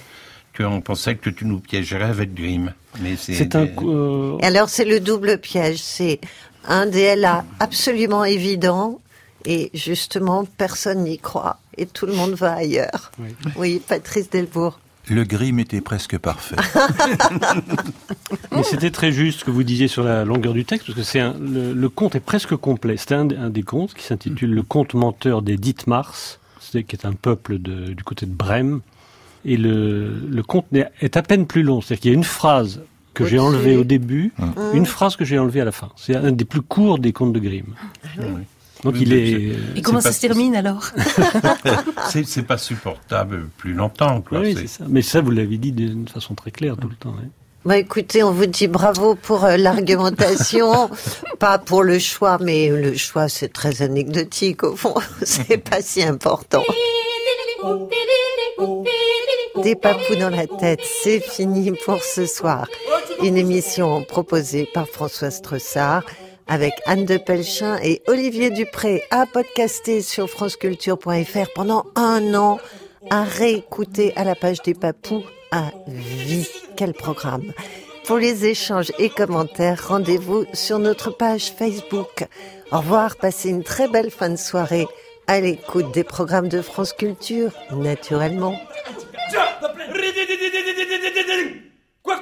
D: qu'on pensait que tu nous piégerais avec Grimm. Mais c'est,
F: c'est un.
D: des-
F: euh,
A: Alors, c'est le double piège. C'est un DLA absolument évident et justement, personne n'y croit et tout le monde va ailleurs.
F: Oui.
A: Oui, Patrice Delbourg.
M: Le Grimm était presque parfait.
F: Mais c'était très juste ce que vous disiez sur la longueur du texte, parce que c'est le, le conte est presque complet. C'est un, un des contes qui s'intitule Le conte menteur des Ditmars, c'est- qui est un peuple de- du côté de Brême. Et le, le conte est à peine plus long. C'est-à-dire qu'il y a une phrase que j'ai enlevée au début,
M: Hum.
F: une phrase que j'ai enlevée à la fin. C'est un des plus courts des contes de Grimm. Donc
D: Oui,
F: il est...
C: Et comment ça
D: pas-
C: se termine alors
D: c'est, pas supportable plus longtemps. Quoi.
F: Oui,
D: C'est-
F: c'est ça. Mais ça, vous l'avez dit d'une façon très claire tout le temps. hein.
A: Bah écoutez, on vous dit bravo pour euh, l'argumentation, pas pour le choix, mais le choix c'est très anecdotique au fond, c'est pas si important. Des papous dans la tête, c'est fini pour ce soir. Une émission proposée par François Stressard avec Anne de Pelchin et Olivier Dupré à podcaster sur franceculture.fr pendant un an, à réécouter à la page des papous à vie. Quel programme Pour les échanges et commentaires, rendez-vous sur notre page Facebook. Au revoir, passez une très belle fin de soirée à l'écoute des programmes de France Culture, naturellement.
N: Quoi